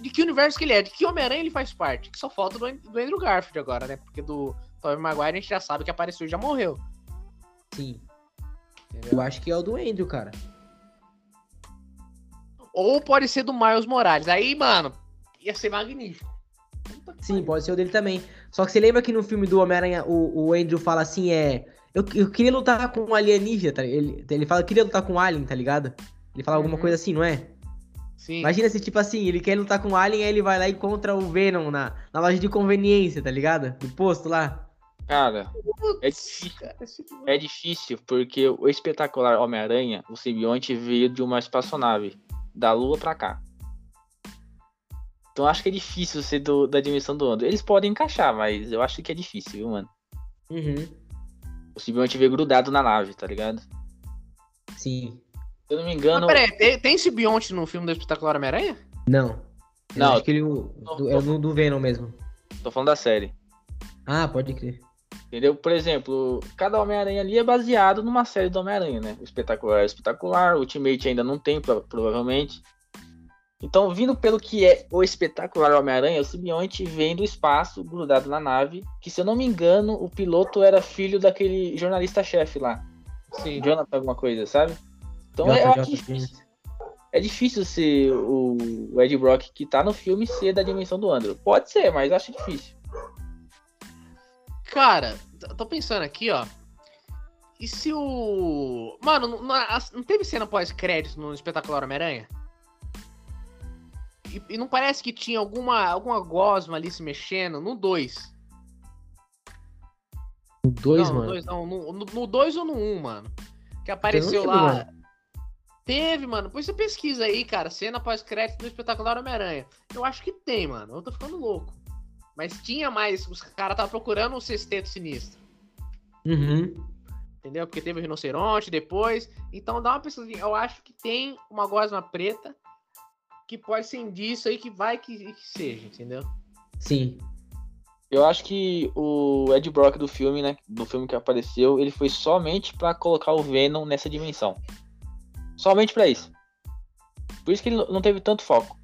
de que universo que ele é, de que Homem-Aranha ele faz parte. Que só falta do, do Andrew Garfield agora, né? Porque do Tobey Maguire a gente já sabe que apareceu e já morreu. Sim. Entendeu? Eu acho que é o do Andrew, cara. Ou pode ser do Miles Morales. Aí, mano, ia ser magnífico. Sim, pode ser o dele também. Só que você lembra que no filme do Homem-Aranha, o, o Andrew fala assim, é... Eu, eu queria lutar com um alienígena, tá? Ele, ele fala, eu queria lutar com um alien, tá ligado? Ele fala alguma Uhum. coisa assim, não é? Sim. Imagina se, tipo assim, ele quer lutar com um alien, aí ele vai lá e encontra o Venom na, na loja de conveniência, tá ligado? Do posto lá. Cara, é difícil. É difícil porque o espetacular Homem-Aranha, o simbionte, veio de uma espaçonave da Lua pra cá. Então acho que é difícil ser do- da dimensão do Andrew. Eles podem encaixar, mas eu acho que é difícil, viu, mano? Uhum. O simbionte veio grudado na nave, tá ligado? Sim. Se eu não me Mas engano. peraí, tem, tem simbionte no filme do Espetacular Homem-Aranha? Não. Eu Não, acho que ele o- do, é o do, do Venom mesmo. Tô falando da série. Ah, pode crer. Entendeu? Por exemplo, cada Homem-Aranha ali é baseado numa série do Homem-Aranha, né? O espetacular é espetacular, o Ultimate ainda não tem, provavelmente. Então, vindo pelo que é o espetacular Homem-Aranha, o simbionte vem do espaço, grudado na nave, que se eu não me engano, o piloto era filho daquele jornalista-chefe lá. Sim. Jonathan, alguma coisa, sabe? Então é, difícil, é difícil ser o, o Ed Brock que tá no filme ser da dimensão do Andrew. Pode ser, mas acho difícil. Cara, tô pensando aqui, ó. E se o. Mano, não, não teve cena pós-crédito no Espetacular Homem-Aranha? E, e, não parece que tinha alguma, alguma gosma ali se mexendo no 2? No 2, mano? No 2 não, no 2 ou no 1, um, mano. Que apareceu lá. Mano. Teve, mano. Depois você pesquisa aí, cara. Cena pós-crédito do Espetacular Homem-Aranha. Eu acho que tem, mano. Eu tô ficando louco. Mas tinha mais. Os caras estavam procurando o sexteto sinistro. Uhum. Entendeu? Porque teve o rinoceronte depois. Então dá uma pesquisadinha. Eu acho que tem uma gosma preta que pode ser indício aí que vai que, que seja, entendeu? Sim. Eu acho que o Ed Brock do filme, né? Do filme que apareceu, ele foi somente para colocar o Venom nessa dimensão. Somente para isso. Por isso que ele não teve tanto foco.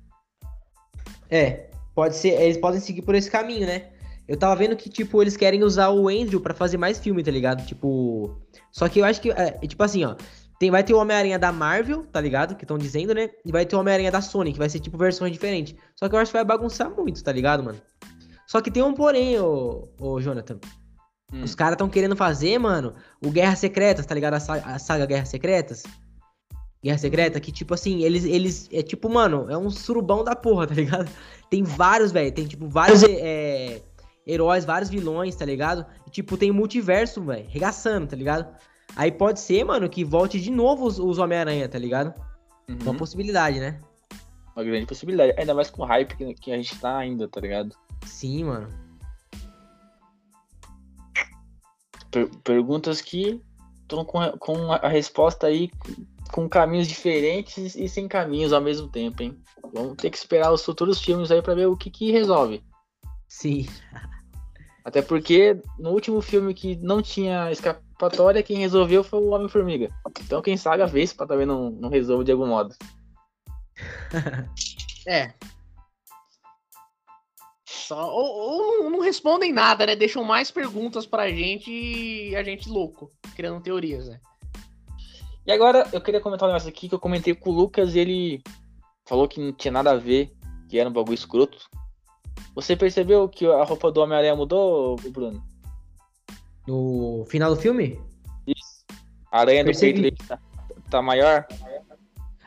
É, pode ser, eles podem seguir por esse caminho, né? Eu tava vendo que, tipo, eles querem usar o Andrew para fazer mais filme, tá ligado? Tipo. Só que eu acho que. É, tipo assim, ó. Tem, vai ter o Homem-Aranha da Marvel, tá ligado? Que estão dizendo, né? E vai ter o Homem-Aranha da Sony, que vai ser tipo versões diferentes. Só que eu acho que vai bagunçar muito, tá ligado, mano? Só que tem um porém, ô, ô Jonathan. Hum. Os caras estão querendo fazer, mano, o Guerra Secretas, tá ligado? A saga, a saga Guerra Secretas. Guerra Secreta, que tipo assim, eles, eles, é tipo, mano, é um surubão da porra, tá ligado? Tem vários, velho, tem tipo vários é, heróis, vários vilões, tá ligado? E, tipo, tem multiverso, velho, regaçando, tá ligado? Aí pode ser, mano, que volte de novo os, os Homem-Aranha, tá ligado? Uhum. Uma possibilidade, né? Uma grande possibilidade. Ainda mais com o hype que, que a gente tá ainda, tá ligado? Sim, mano. Per perguntas que estão com, com a resposta aí com caminhos diferentes e sem caminhos ao mesmo tempo, hein? Vamos ter que esperar os futuros filmes aí para ver o que, que resolve. Sim. Até porque no último filme que não tinha escapatória, quem resolveu foi o Homem-Formiga. Então, quem sabe a Vespa também não, não resolve de algum modo. é. Só, ou, ou não, respondem nada, né? Deixam mais perguntas pra gente e a gente louco, criando teorias, né? E agora eu queria comentar um negócio aqui que eu comentei com o Lucas e ele falou que não tinha nada a ver, que era um bagulho escroto. Você percebeu que a roupa do Homem-Aranha mudou, Bruno? No final do filme? Isso. A aranha Percebi. do peito dele tá, tá maior.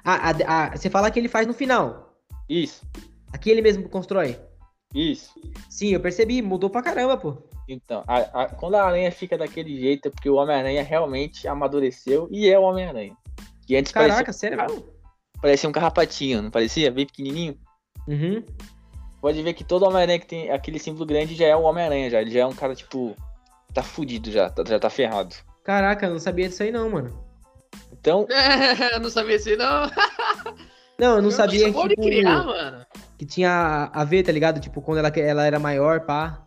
Ah, a, a, você fala que ele faz no final. Isso. Aqui ele mesmo constrói. Isso. Sim, eu percebi, mudou pra caramba, pô. Então, a, a, quando a aranha fica daquele jeito, é porque o Homem-Aranha realmente amadureceu e é o Homem-Aranha. E antes Caraca, parecia, sério? Parecia um carrapatinho, não parecia? Bem pequenininho. Uhum. Pode ver que todo Homem-Aranha que tem aquele símbolo grande já é o Homem-Aranha, já. Ele já é um cara, tipo, tá fudido já, tá, já tá ferrado. Caraca, eu não sabia disso aí não, mano. Então. eu não sabia disso aí não. não, eu não sabia que. Tipo, criar, mano. Que tinha a ver, tá ligado? Tipo, quando ela, ela era maior, pá.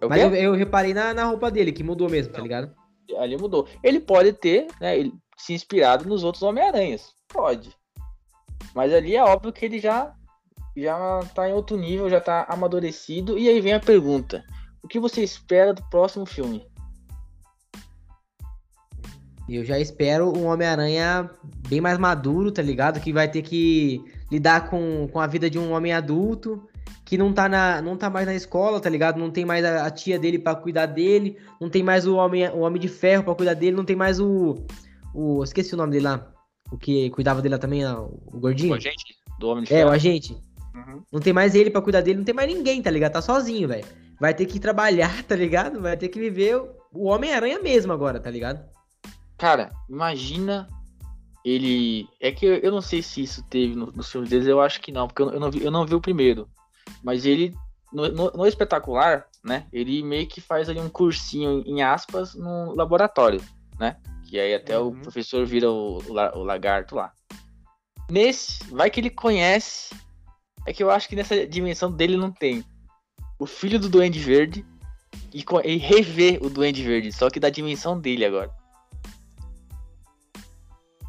Eu Mas eu, eu, reparei na, na roupa dele, que mudou mesmo, tá não, tá ligado? Ali mudou. Ele pode ter, né, ele, se inspirado nos outros Homem-Aranhas. Pode. Mas ali é óbvio que ele já já tá em outro nível, já tá amadurecido. E aí vem a pergunta: o que você espera do próximo filme? Eu já espero um Homem-Aranha bem mais maduro, tá ligado? Que vai ter que lidar com, com a vida de um homem adulto, que não tá, na, não tá mais na escola, tá ligado? Não tem mais a, a tia dele para cuidar dele, não tem mais o homem, o homem de ferro para cuidar dele, não tem mais o, o. Esqueci o nome dele lá. O que cuidava dele lá também, o, o gordinho. O agente do homem de ferro. É, o agente. Uhum. Não tem mais ele para cuidar dele, não tem mais ninguém, tá ligado? Tá sozinho, velho. Vai ter que trabalhar, tá ligado? Vai ter que viver o Homem-Aranha mesmo agora, tá ligado? Cara, imagina ele. É que eu, não sei se isso teve nos no filmes deles, eu acho que não, porque eu, eu, não, vi, eu não vi o primeiro. Mas ele, no, no, no, espetacular, né? Ele meio que faz ali um cursinho, em aspas, no laboratório, né? Que aí até uhum. o professor vira o, o, o lagarto lá. Nesse, vai que ele conhece é que eu acho que nessa dimensão dele não tem o filho do Duende Verde, e, e rever o Duende Verde, só que da dimensão dele agora.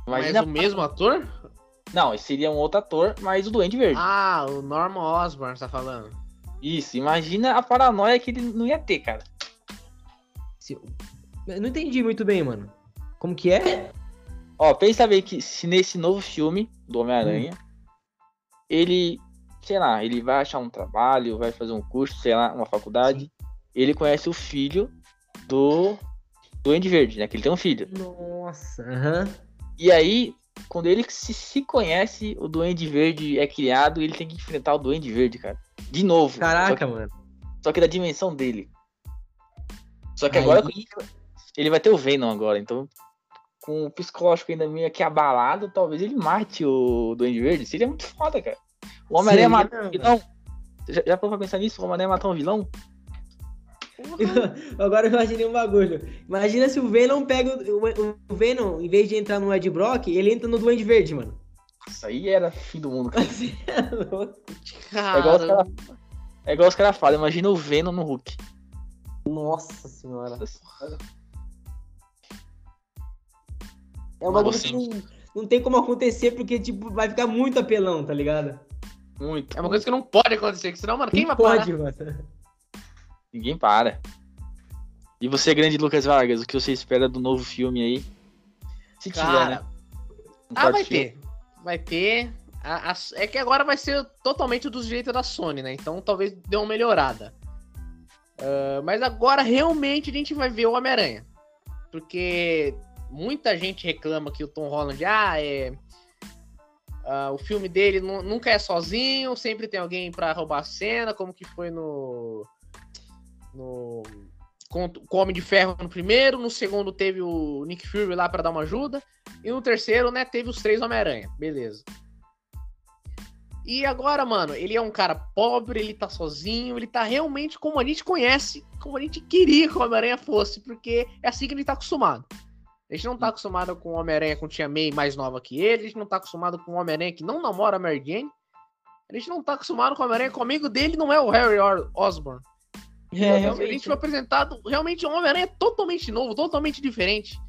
Imagina. Mas o mesmo ator? Não, esse seria um outro ator, mas o Duende Verde. Ah, o Norman Osborn, você tá falando. Isso, imagina a paranoia que ele não ia ter, cara. Se- Eu não entendi muito bem, mano. Como que é? Ó, pensa bem que se nesse novo filme do Homem-Aranha, ele, sei lá, ele vai achar um trabalho, vai fazer um curso, sei lá, uma faculdade, ele conhece o filho do Duende Verde, né? Que ele tem um filho. Nossa, aham. E aí, quando ele se, se conhece, o Duende Verde é criado e ele tem que enfrentar o Duende Verde, cara. De novo. Só Caraca, que, mano. só que da dimensão dele. Só que Aí- agora ele vai ter o Venom agora, então com o psicológico ainda meio que abalado, talvez ele mate o Duende Verde. Seria muito foda, cara. O Homem-Aranha matar um vilão. Já, já pra pensar nisso? O Homem-Aranha matar um vilão? Agora eu imaginei um bagulho. Imagina se o Venom pega o, o- Venom, em vez de entrar no Ed Brock, ele entra no Duende Verde, mano. Isso aí era fim do mundo, cara. Você é louco. É igual os Cara, caras é igual os caras falam, imagina o Venom no Hulk. Nossa senhora. É um bagulho você- que não, não tem como acontecer, porque, tipo, vai ficar muito apelão, tá ligado? Muito. é uma coisa que não pode acontecer, senão, mano, quem Não vai pode, parar? mano. Ninguém para. E você, grande Lucas Vargas, o que você espera do novo filme aí? Se tiver, Cara, né? Um ah, vai filme. ter. Vai ter. A- a- é que agora vai ser totalmente do jeito da Sony, né? Então talvez dê uma melhorada. Ah, mas agora realmente a gente vai ver o Homem-Aranha. Porque muita gente reclama que o Tom Holland, ah, é. ah, o filme dele nu- nunca é sozinho, sempre tem alguém pra roubar a cena, como que foi no. No. Com, com o Homem de Ferro no primeiro, no segundo teve o Nick Fury lá pra dar uma ajuda. E no terceiro, né, teve os três Homem-Aranha. Beleza. E agora, mano, ele é um cara pobre, ele tá sozinho, ele tá realmente como a gente conhece, como a gente queria que o Homem-Aranha fosse, porque é assim que ele tá acostumado. A gente não tá acostumado com o Homem-Aranha com Tia May mais nova que ele, a gente não tá acostumado com o Homem-Aranha que não namora a Mary Jane, a gente não tá acostumado com o Homem-Aranha que o amigo dele não é o Harry Or- Osborn. É, Então, a realmente. gente foi apresentado realmente um Homem-Aranha totalmente novo, totalmente diferente.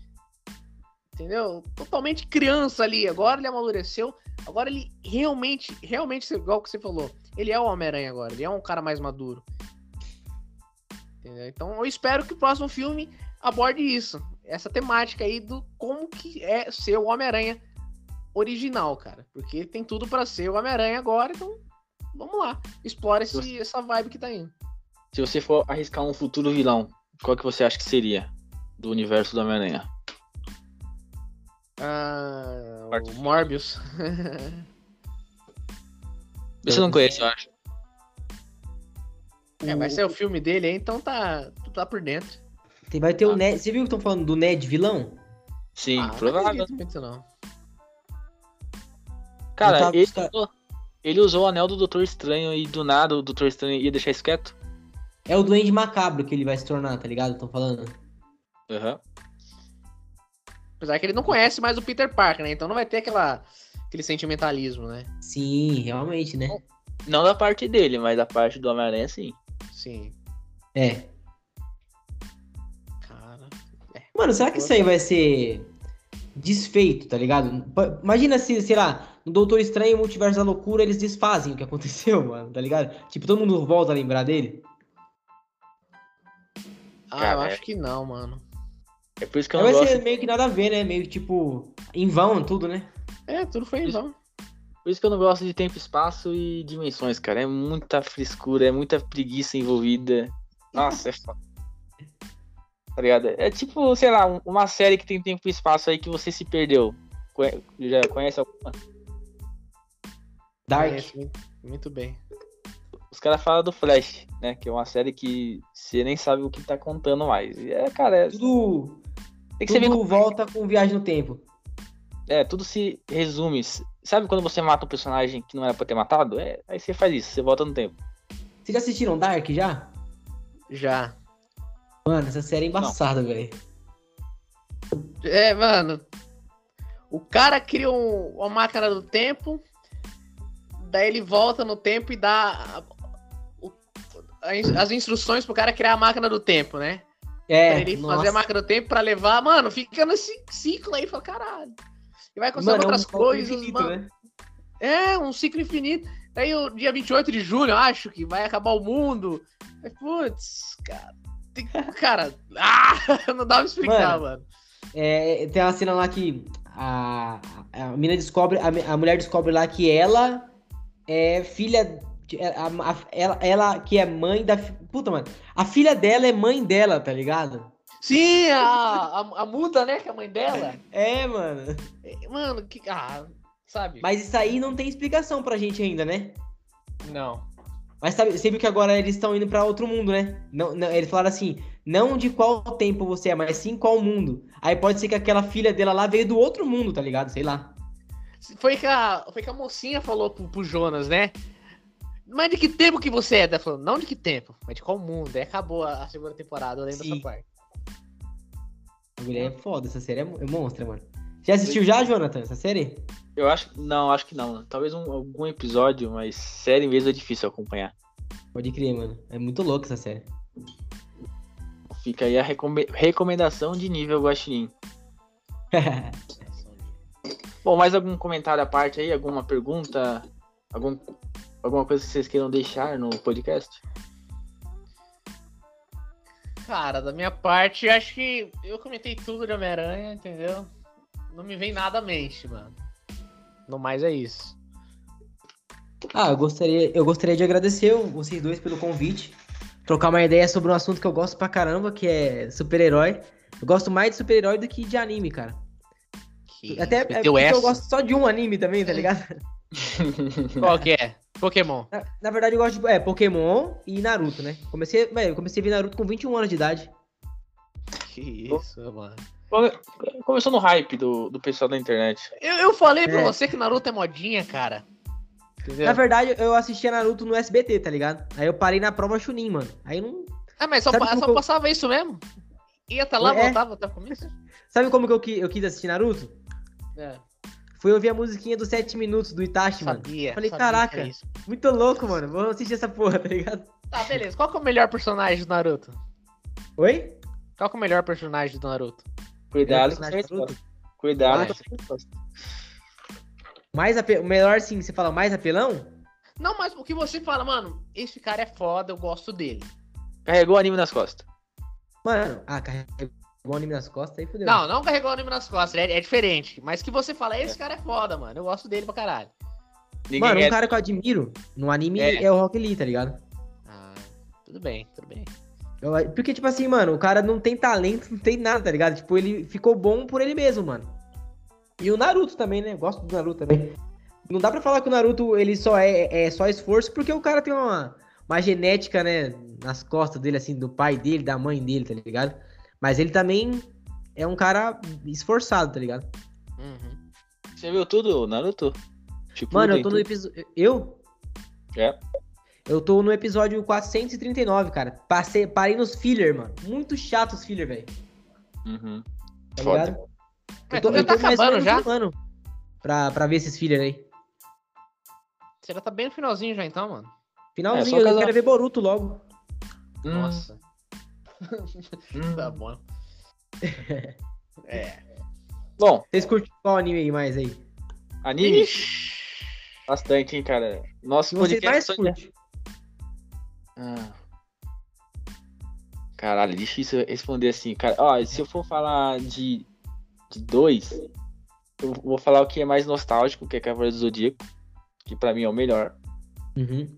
Entendeu? Totalmente criança ali. Agora ele amadureceu. Agora ele realmente, realmente, igual que você falou, ele é o Homem-Aranha agora. Ele é um cara mais maduro. Entendeu? Então eu espero que o próximo filme aborde isso. Essa temática aí do como que é ser o Homem-Aranha original, cara. Porque tem tudo pra ser o Homem-Aranha agora, então vamos lá. Explora esse, essa vibe que tá indo. Se você for arriscar um futuro vilão, qual que você acha que seria do universo do Homem-Aranha? Ah, o Morbius. Você não conhece, eu acho. é, vai ser o filme dele aí, então tá, tu tá por dentro. Tem- Vai ter o Ned. Você viu que estão falando do Ned vilão? Sim, Ah, não provavelmente. acredito não. Cara, tava- ele, usou, ele usou o anel do Doutor Estranho e do nada o Doutor Estranho ia deixar isso quieto. É o Duende Macabro que ele vai se tornar, tá ligado? Estão falando. Aham. Apesar que ele não conhece mais o Peter Parker, né? Então não vai ter aquela, aquele sentimentalismo, né? Sim, realmente, né? Não da parte dele, mas da parte do Homem-Aranha, sim. Sim. É. Cara. Mano, será que isso aí vai ser desfeito, tá ligado? Imagina se, sei lá, no Doutor Estranho e Multiverso da Loucura eles desfazem o que aconteceu, mano, tá ligado? Tipo, todo mundo volta a lembrar dele. Ah, Cara, eu é- acho que não, mano. É por isso que eu não vai gosto. ser meio que nada a ver, né? Meio tipo, em vão tudo, né? É, tudo foi em vão. Por isso que eu não gosto de tempo, espaço e dimensões, cara. É muita frescura, é muita preguiça envolvida. Nossa, é foda. Tá ligado? É tipo, sei lá, um- uma série que tem tempo e espaço aí que você se perdeu. Conhe- Já conhece alguma? Dark. Conheço muito bem. Os caras falam do Flash, né? Que é uma série que você nem sabe o que tá contando mais. E é, cara, é, Tudo, tem que você ver tudo como- volta com viagem no tempo. É, tudo se resume. Sabe quando você mata um personagem que não era pra ter matado? É, aí você faz isso, você volta no tempo. Vocês já assistiram Dark já? Já. Mano, essa série é embaçada, velho. É, mano. O cara cria um- uma máquina do tempo, daí ele volta no tempo e dá as instruções pro cara criar a máquina do tempo, né? É, pra ele nossa. fazer a máquina do tempo pra levar. Mano, fica nesse ciclo aí, fala, caralho. E vai acontecendo Mano, é um outras ciclo coisas, infinito, mano. né? É, um ciclo infinito. Aí o dia 28 de julho, eu acho que vai acabar o mundo. Aí, Putz, cara. Tem... Cara, ah, não dá pra explicar, Mano. mano. É, tem uma cena lá que a, a mina descobre, a, a mulher descobre lá que ela é filha. De- a- a- ela, ela que é mãe da. Puta, mano. A filha dela é mãe dela, tá ligado? Sim, a, a, a muda, né? Que é a mãe dela. É, mano. É, Mano, que. Ah, sabe? Mas isso aí não tem explicação pra gente ainda, né? Não. Mas sabe, viu que agora eles estão indo pra outro mundo, né? Não, não, eles falaram assim, não de qual tempo você é, mas sim qual mundo. Aí pode ser que aquela filha dela lá veio do outro mundo, tá ligado? Sei lá. Foi que a, foi que a mocinha falou pro, pro Jonas, né? Mas de que tempo que você é? Ela falou, não de que tempo, mas de qual mundo. Aí acabou a, a segunda temporada, eu lembro Sim. dessa parte. A mulher é foda, essa série é, é monstra, mano. Já assistiu já, Jonathan, essa série? Eu acho. Não, acho que não. Talvez um- algum episódio, mas série mesmo é difícil acompanhar. Pode crer, mano. É muito louco essa série. Fica aí a recome- recomendação de nível Guaxinim. Bom, mais algum comentário à parte aí? Alguma pergunta? Algum, alguma coisa que vocês queiram deixar no podcast? Cara, da minha parte, acho que eu comentei tudo de Homem-Aranha, entendeu? Não me vem nada à mente, mano. No mais é isso. ah, eu gostaria, eu gostaria de agradecer vocês dois pelo convite. Trocar uma ideia sobre um assunto que eu gosto pra caramba, que é super-herói. Eu gosto mais de super-herói do que de anime, cara. Que Até é meteu porque essa. eu gosto só de um anime também, tá ligado? Qual que é? Pokémon. Na, na verdade, eu gosto de é, Pokémon e Naruto, né? Comecei, eu comecei a ver Naruto com 21 anos de idade. Que isso, mano. Come- Começou no hype do, do pessoal da internet. Eu, eu falei pra É. você que Naruto é modinha, cara. Entendeu? Na verdade, eu assistia Naruto no SBT, tá ligado? Aí eu parei na prova Chunin, mano. Aí não. Ah, mas só, pa- só eu- passava isso mesmo? Ia até lá, É. voltava até o começo? Sabe como que eu, eu quis assistir Naruto? É, Foi ouvir a musiquinha dos 7 minutos do Itachi, mano. sabia. Falei, sabia caraca. isso. Muito louco, mano. Vou assistir essa porra, tá ligado? Tá, beleza. Qual que é o melhor personagem do Naruto? Oi? Qual que é o melhor personagem do Naruto? Cuidado É, com. Naruto. Cuidado com. Mais. O melhor, sim, você fala mais apelão? Não, mas o que você fala, mano, esse cara é foda, eu gosto dele. Carregou o anime nas costas. Mano, ah, carregou o anime nas costas aí fodeu. Não, não carregou o anime nas costas, é, é diferente. Mas que você fala, esse cara é foda, mano, eu gosto dele pra caralho. Ninguém Mano, um é- cara que eu admiro no anime é, É. o Rock Lee, tá ligado? Ah, tudo bem, tudo bem. Eu- porque, tipo assim, mano, o cara não tem talento, não tem nada, tá ligado? Tipo, ele ficou bom por ele mesmo, mano. E o Naruto também, né? Eu Gosto do Naruto também. Não dá pra falar que o Naruto, ele só é, é só esforço, porque o cara tem uma, uma genética, né, nas costas dele, assim, do pai dele, da mãe dele, tá ligado? Mas ele também é um cara esforçado, tá ligado? Uhum. Você viu tudo, Naruto? Tipo, Mano, eu tô no episódio... Eu? É. Eu tô no episódio 439, cara. Passei, parei nos filler, mano. Muito chato os filler, velho. Uhum. Tá Foda. ligado? Mas Eu tô, eu tá tô acabando já? um ano pra, pra ver esses filler aí. Você já tá bem no finalzinho já então, mano. Finalzinho, É, eu casar- quero ver Boruto logo. Hum, Nossa, hum. Tá bom. É. Bom, Vocês curtem qual anime aí mais aí? anime? Ixi. Bastante, hein, cara. Nosso mais podcast. só- curtem? Ah. Caralho, difícil responder assim, cara. Ó, se eu for falar de, de dois, eu vou falar o que é mais nostálgico, que é Cavaleiro do Zodíaco, que pra mim é o melhor. Uhum.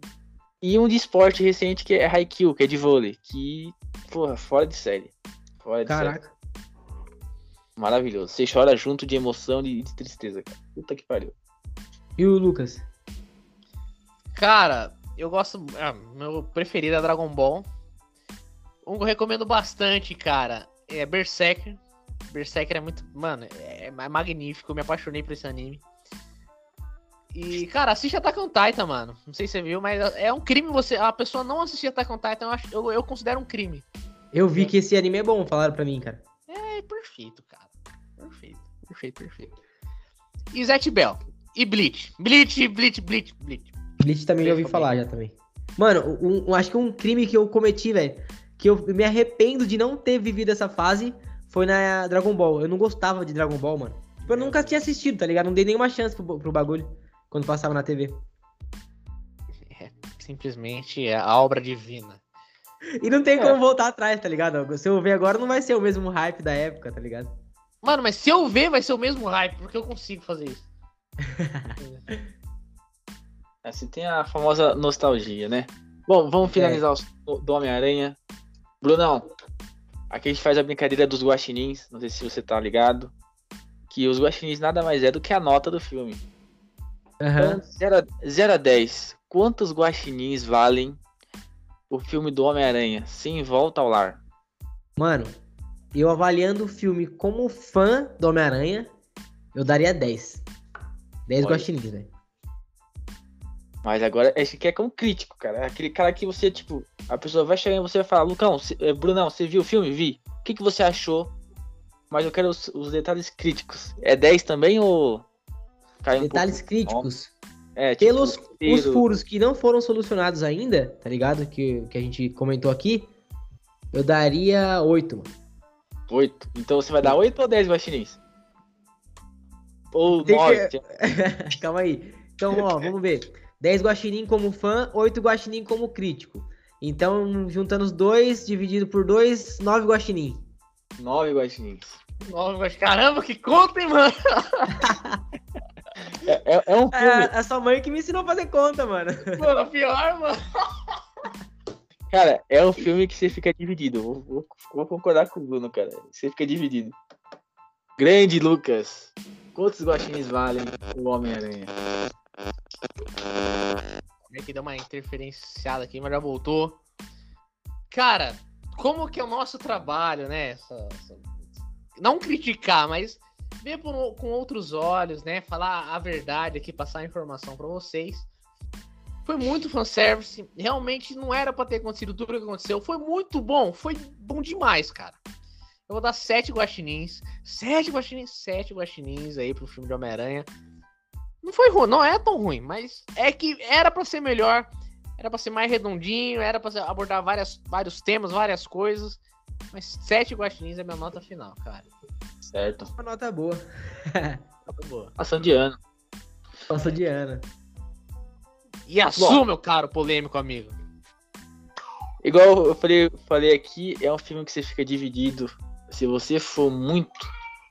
E um de esporte recente que é Haikyuu, que é de vôlei, que, porra, fora de série. Fora de Caraca. série. Maravilhoso. Você chora junto de emoção e de tristeza, cara. Puta que pariu. E o Lucas? Cara, eu gosto. ah, meu preferido é Dragon Ball. Um que eu recomendo bastante, cara, é Berserker. Berserker é muito. Mano, é, é magnífico. Eu me apaixonei por esse anime. E, cara, assiste Attack on Titan, mano. Não sei se você viu, mas é um crime você. A pessoa não assistir Attack on Titan, eu, acho, eu, eu considero um crime. Eu vi que esse anime é bom, falaram pra mim, cara. É perfeito, cara. Perfeito, perfeito, perfeito. E Zet Bell. E Bleach. Bleach, Bleach, Bleach, Bleach. Bleach também já ouvi Recomendo. falar já também. Mano, um, um- acho que um crime que eu cometi, velho, que eu me arrependo de não ter vivido essa fase foi na Dragon Ball. Eu não gostava de Dragon Ball, mano. Tipo, eu nunca tinha assistido, tá ligado? Não dei nenhuma chance pro, pro bagulho quando passava na TV. Simplesmente é a obra divina. E não tem É. como voltar atrás, tá ligado? Se eu ver agora, não vai ser o mesmo hype da época, tá ligado? Mano, mas se eu ver, vai ser o mesmo hype, porque eu consigo fazer isso. Assim tem a famosa nostalgia, né? Bom, vamos finalizar os do Homem-Aranha. Brunão, aqui a gente faz a brincadeira dos guaxinins, não sei se você tá ligado. Que os guaxinins nada mais é do que a nota do filme. Aham. Então, 0 a 10, quantos guaxinins valem o filme do Homem-Aranha, sem volta ao lar? Mano, eu avaliando o filme como fã do Homem-Aranha, eu daria 10. 10 Olha. guaxinins, velho. Mas agora, esse aqui é como crítico, cara. É aquele cara que você, tipo, a pessoa vai chegar e você vai falar, Lucão, cê- eh, Brunão, você viu o filme? Vi. O que, que você achou? Mas eu quero os, os detalhes críticos. É 10 também ou. Cai um Detalhes pouco? críticos. É, tipo, Pelos os furos que não foram solucionados ainda, tá ligado? Que, que a gente comentou aqui, eu daria 8, mano. 8. Então você vai dar 8 ou 10 guaxinins? Ou Tem 9. Calma aí. Então, ó, vamos ver. 10 guaxinim como fã, 8 guaxinim como crítico. Então, juntando os dois, dividido por 2, 9 guaxinim. 9 guaxinins. Nossa, mas caramba, que conta, hein, mano? É, é- é um filme. É, a sua mãe que me ensinou a fazer conta, mano. Mano, pior, mano. Cara, é um filme que você fica dividido. Vou, vou- vou concordar com o Bruno, cara. Você fica dividido. Grande Lucas. Quantos guaxinins valem o Homem-Aranha? É que deu uma interferenciada aqui, mas já voltou. Cara, como que é o nosso trabalho, né? Essa- essa- Não criticar, mas ver por- com outros olhos, né? Falar a verdade aqui, passar a informação pra vocês. Foi muito fanservice. Realmente não era pra ter acontecido tudo o que aconteceu. Foi muito bom. Foi bom demais, cara. Eu vou dar sete guaxinins. Sete guaxinins, sete guaxinins aí pro filme de Homem-Aranha. Não foi ruim, não é tão ruim, mas é que era pra ser melhor, era pra ser mais redondinho, era ser- abordar várias, vários temas, várias coisas. Mas sete guaxinins é minha nota final, cara. Certo. Uma nota boa. Tá boa. Passando de ano. Passou de ano. E assuma, meu caro polêmico amigo. Igual eu falei, falei aqui, é um filme que você fica dividido. Se você for muito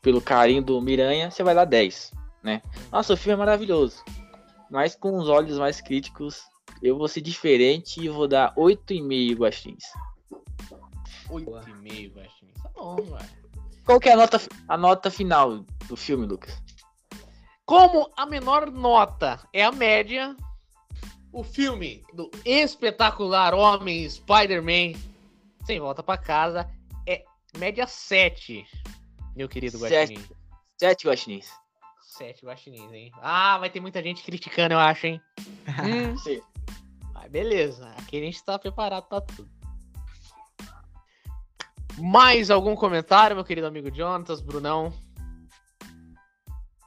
pelo carinho do Miranha, você vai dar 10, né? Nossa, o filme é maravilhoso. Mas com os olhos mais críticos, eu vou ser diferente e vou dar 8,5 guaxins. Oito e meio guaxinins. Tá bom, velho. Qual que é a nota, a nota final do filme, Lucas? Como a menor nota é a média, o filme do espetacular Homem Spider-Man Sem Volta pra Casa é média 7, meu querido. Guaxinim. 7 guaxinins. 7 guaxinins, hein? Ah, vai ter muita gente criticando, eu acho, hein? Hum, Sim. mas beleza, aqui a gente tá preparado pra tudo. Mais algum comentário, meu querido amigo Jonatas, Brunão?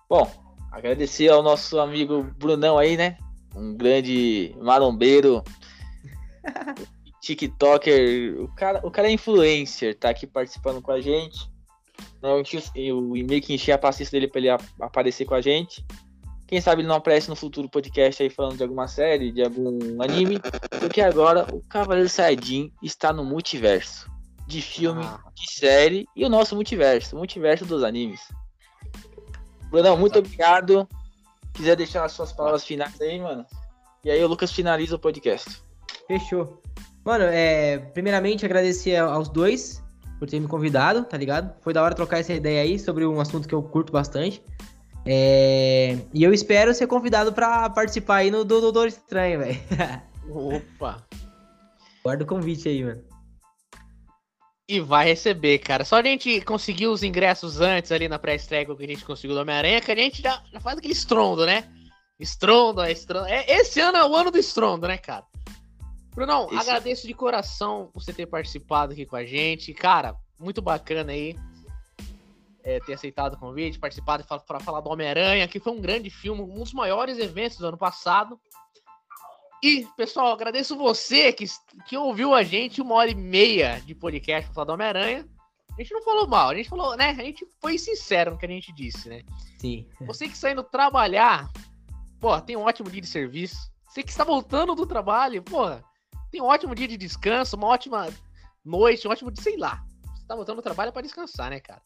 Bom, agradecer ao nosso amigo Brunão aí, né? Um grande marombeiro, TikToker. O cara, o cara é influencer, tá aqui participando com a gente. Eu, enchi- eu meio que enchi a paciência dele pra ele a- aparecer com a gente. Quem sabe ele não aparece no futuro podcast aí falando de alguma série, de algum anime. Porque agora o Cavaleiro Saiyajin está no multiverso. De filme, Ah. de série e o nosso multiverso, o multiverso dos animes. Brunão, muito Exato. obrigado. Quiser deixar as suas palavras finais aí, mano. E aí o Lucas finaliza o podcast. Fechou. Mano, é, primeiramente agradecer aos dois por terem me convidado, tá ligado? Foi da hora trocar essa ideia aí sobre um assunto que eu curto bastante. É, e eu espero ser convidado pra participar aí no do Doutor Estranho, velho. Opa! Guarda o convite aí, mano. E vai receber, cara. Só a gente conseguir os ingressos antes ali na pré-estreia que a gente conseguiu do Homem-Aranha, que a gente já, já faz aquele estrondo, né? Estrondo, é estrondo. É, esse ano é o ano do estrondo, né, cara? Brunão, Esse- agradeço de coração você ter participado aqui com a gente. Cara, muito bacana aí é, ter aceitado o convite, participado para falar do Homem-Aranha, que foi um grande filme, um dos maiores eventos do ano passado. E, pessoal, agradeço você que, que ouviu a gente uma hora e meia de podcast pra falar do Homem-Aranha. A gente não falou mal, a gente falou, né? A gente foi sincero no que a gente disse, né? Sim. Você que está indo trabalhar, pô, tem um ótimo dia de serviço. Você que está voltando do trabalho, pô, tem um ótimo dia de descanso, uma ótima noite, um ótimo dia, sei lá. Você tá voltando do trabalho para descansar, né, cara?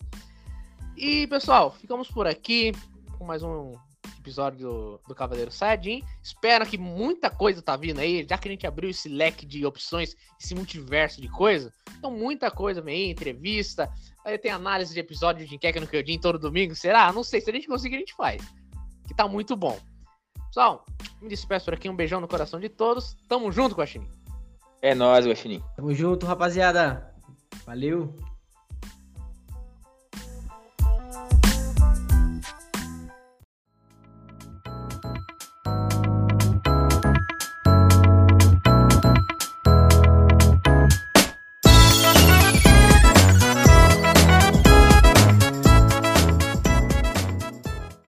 E, pessoal, ficamos por aqui com mais um episódio do, do Cavaleiro Saiyajin. Espero que muita coisa tá vindo aí, já que a gente abriu esse leque de opções, esse multiverso de coisa. Então, muita coisa vem aí, entrevista. Aí tem análise de episódio de Enquete no Kyojin todo domingo. Será? Não sei. Se a gente conseguir, a gente faz. Que tá muito bom. Pessoal, me despeço por aqui. Um beijão no coração de todos. Tamo junto, Guaxinim. É nóis, Guaxinim. Tamo junto, rapaziada. Valeu.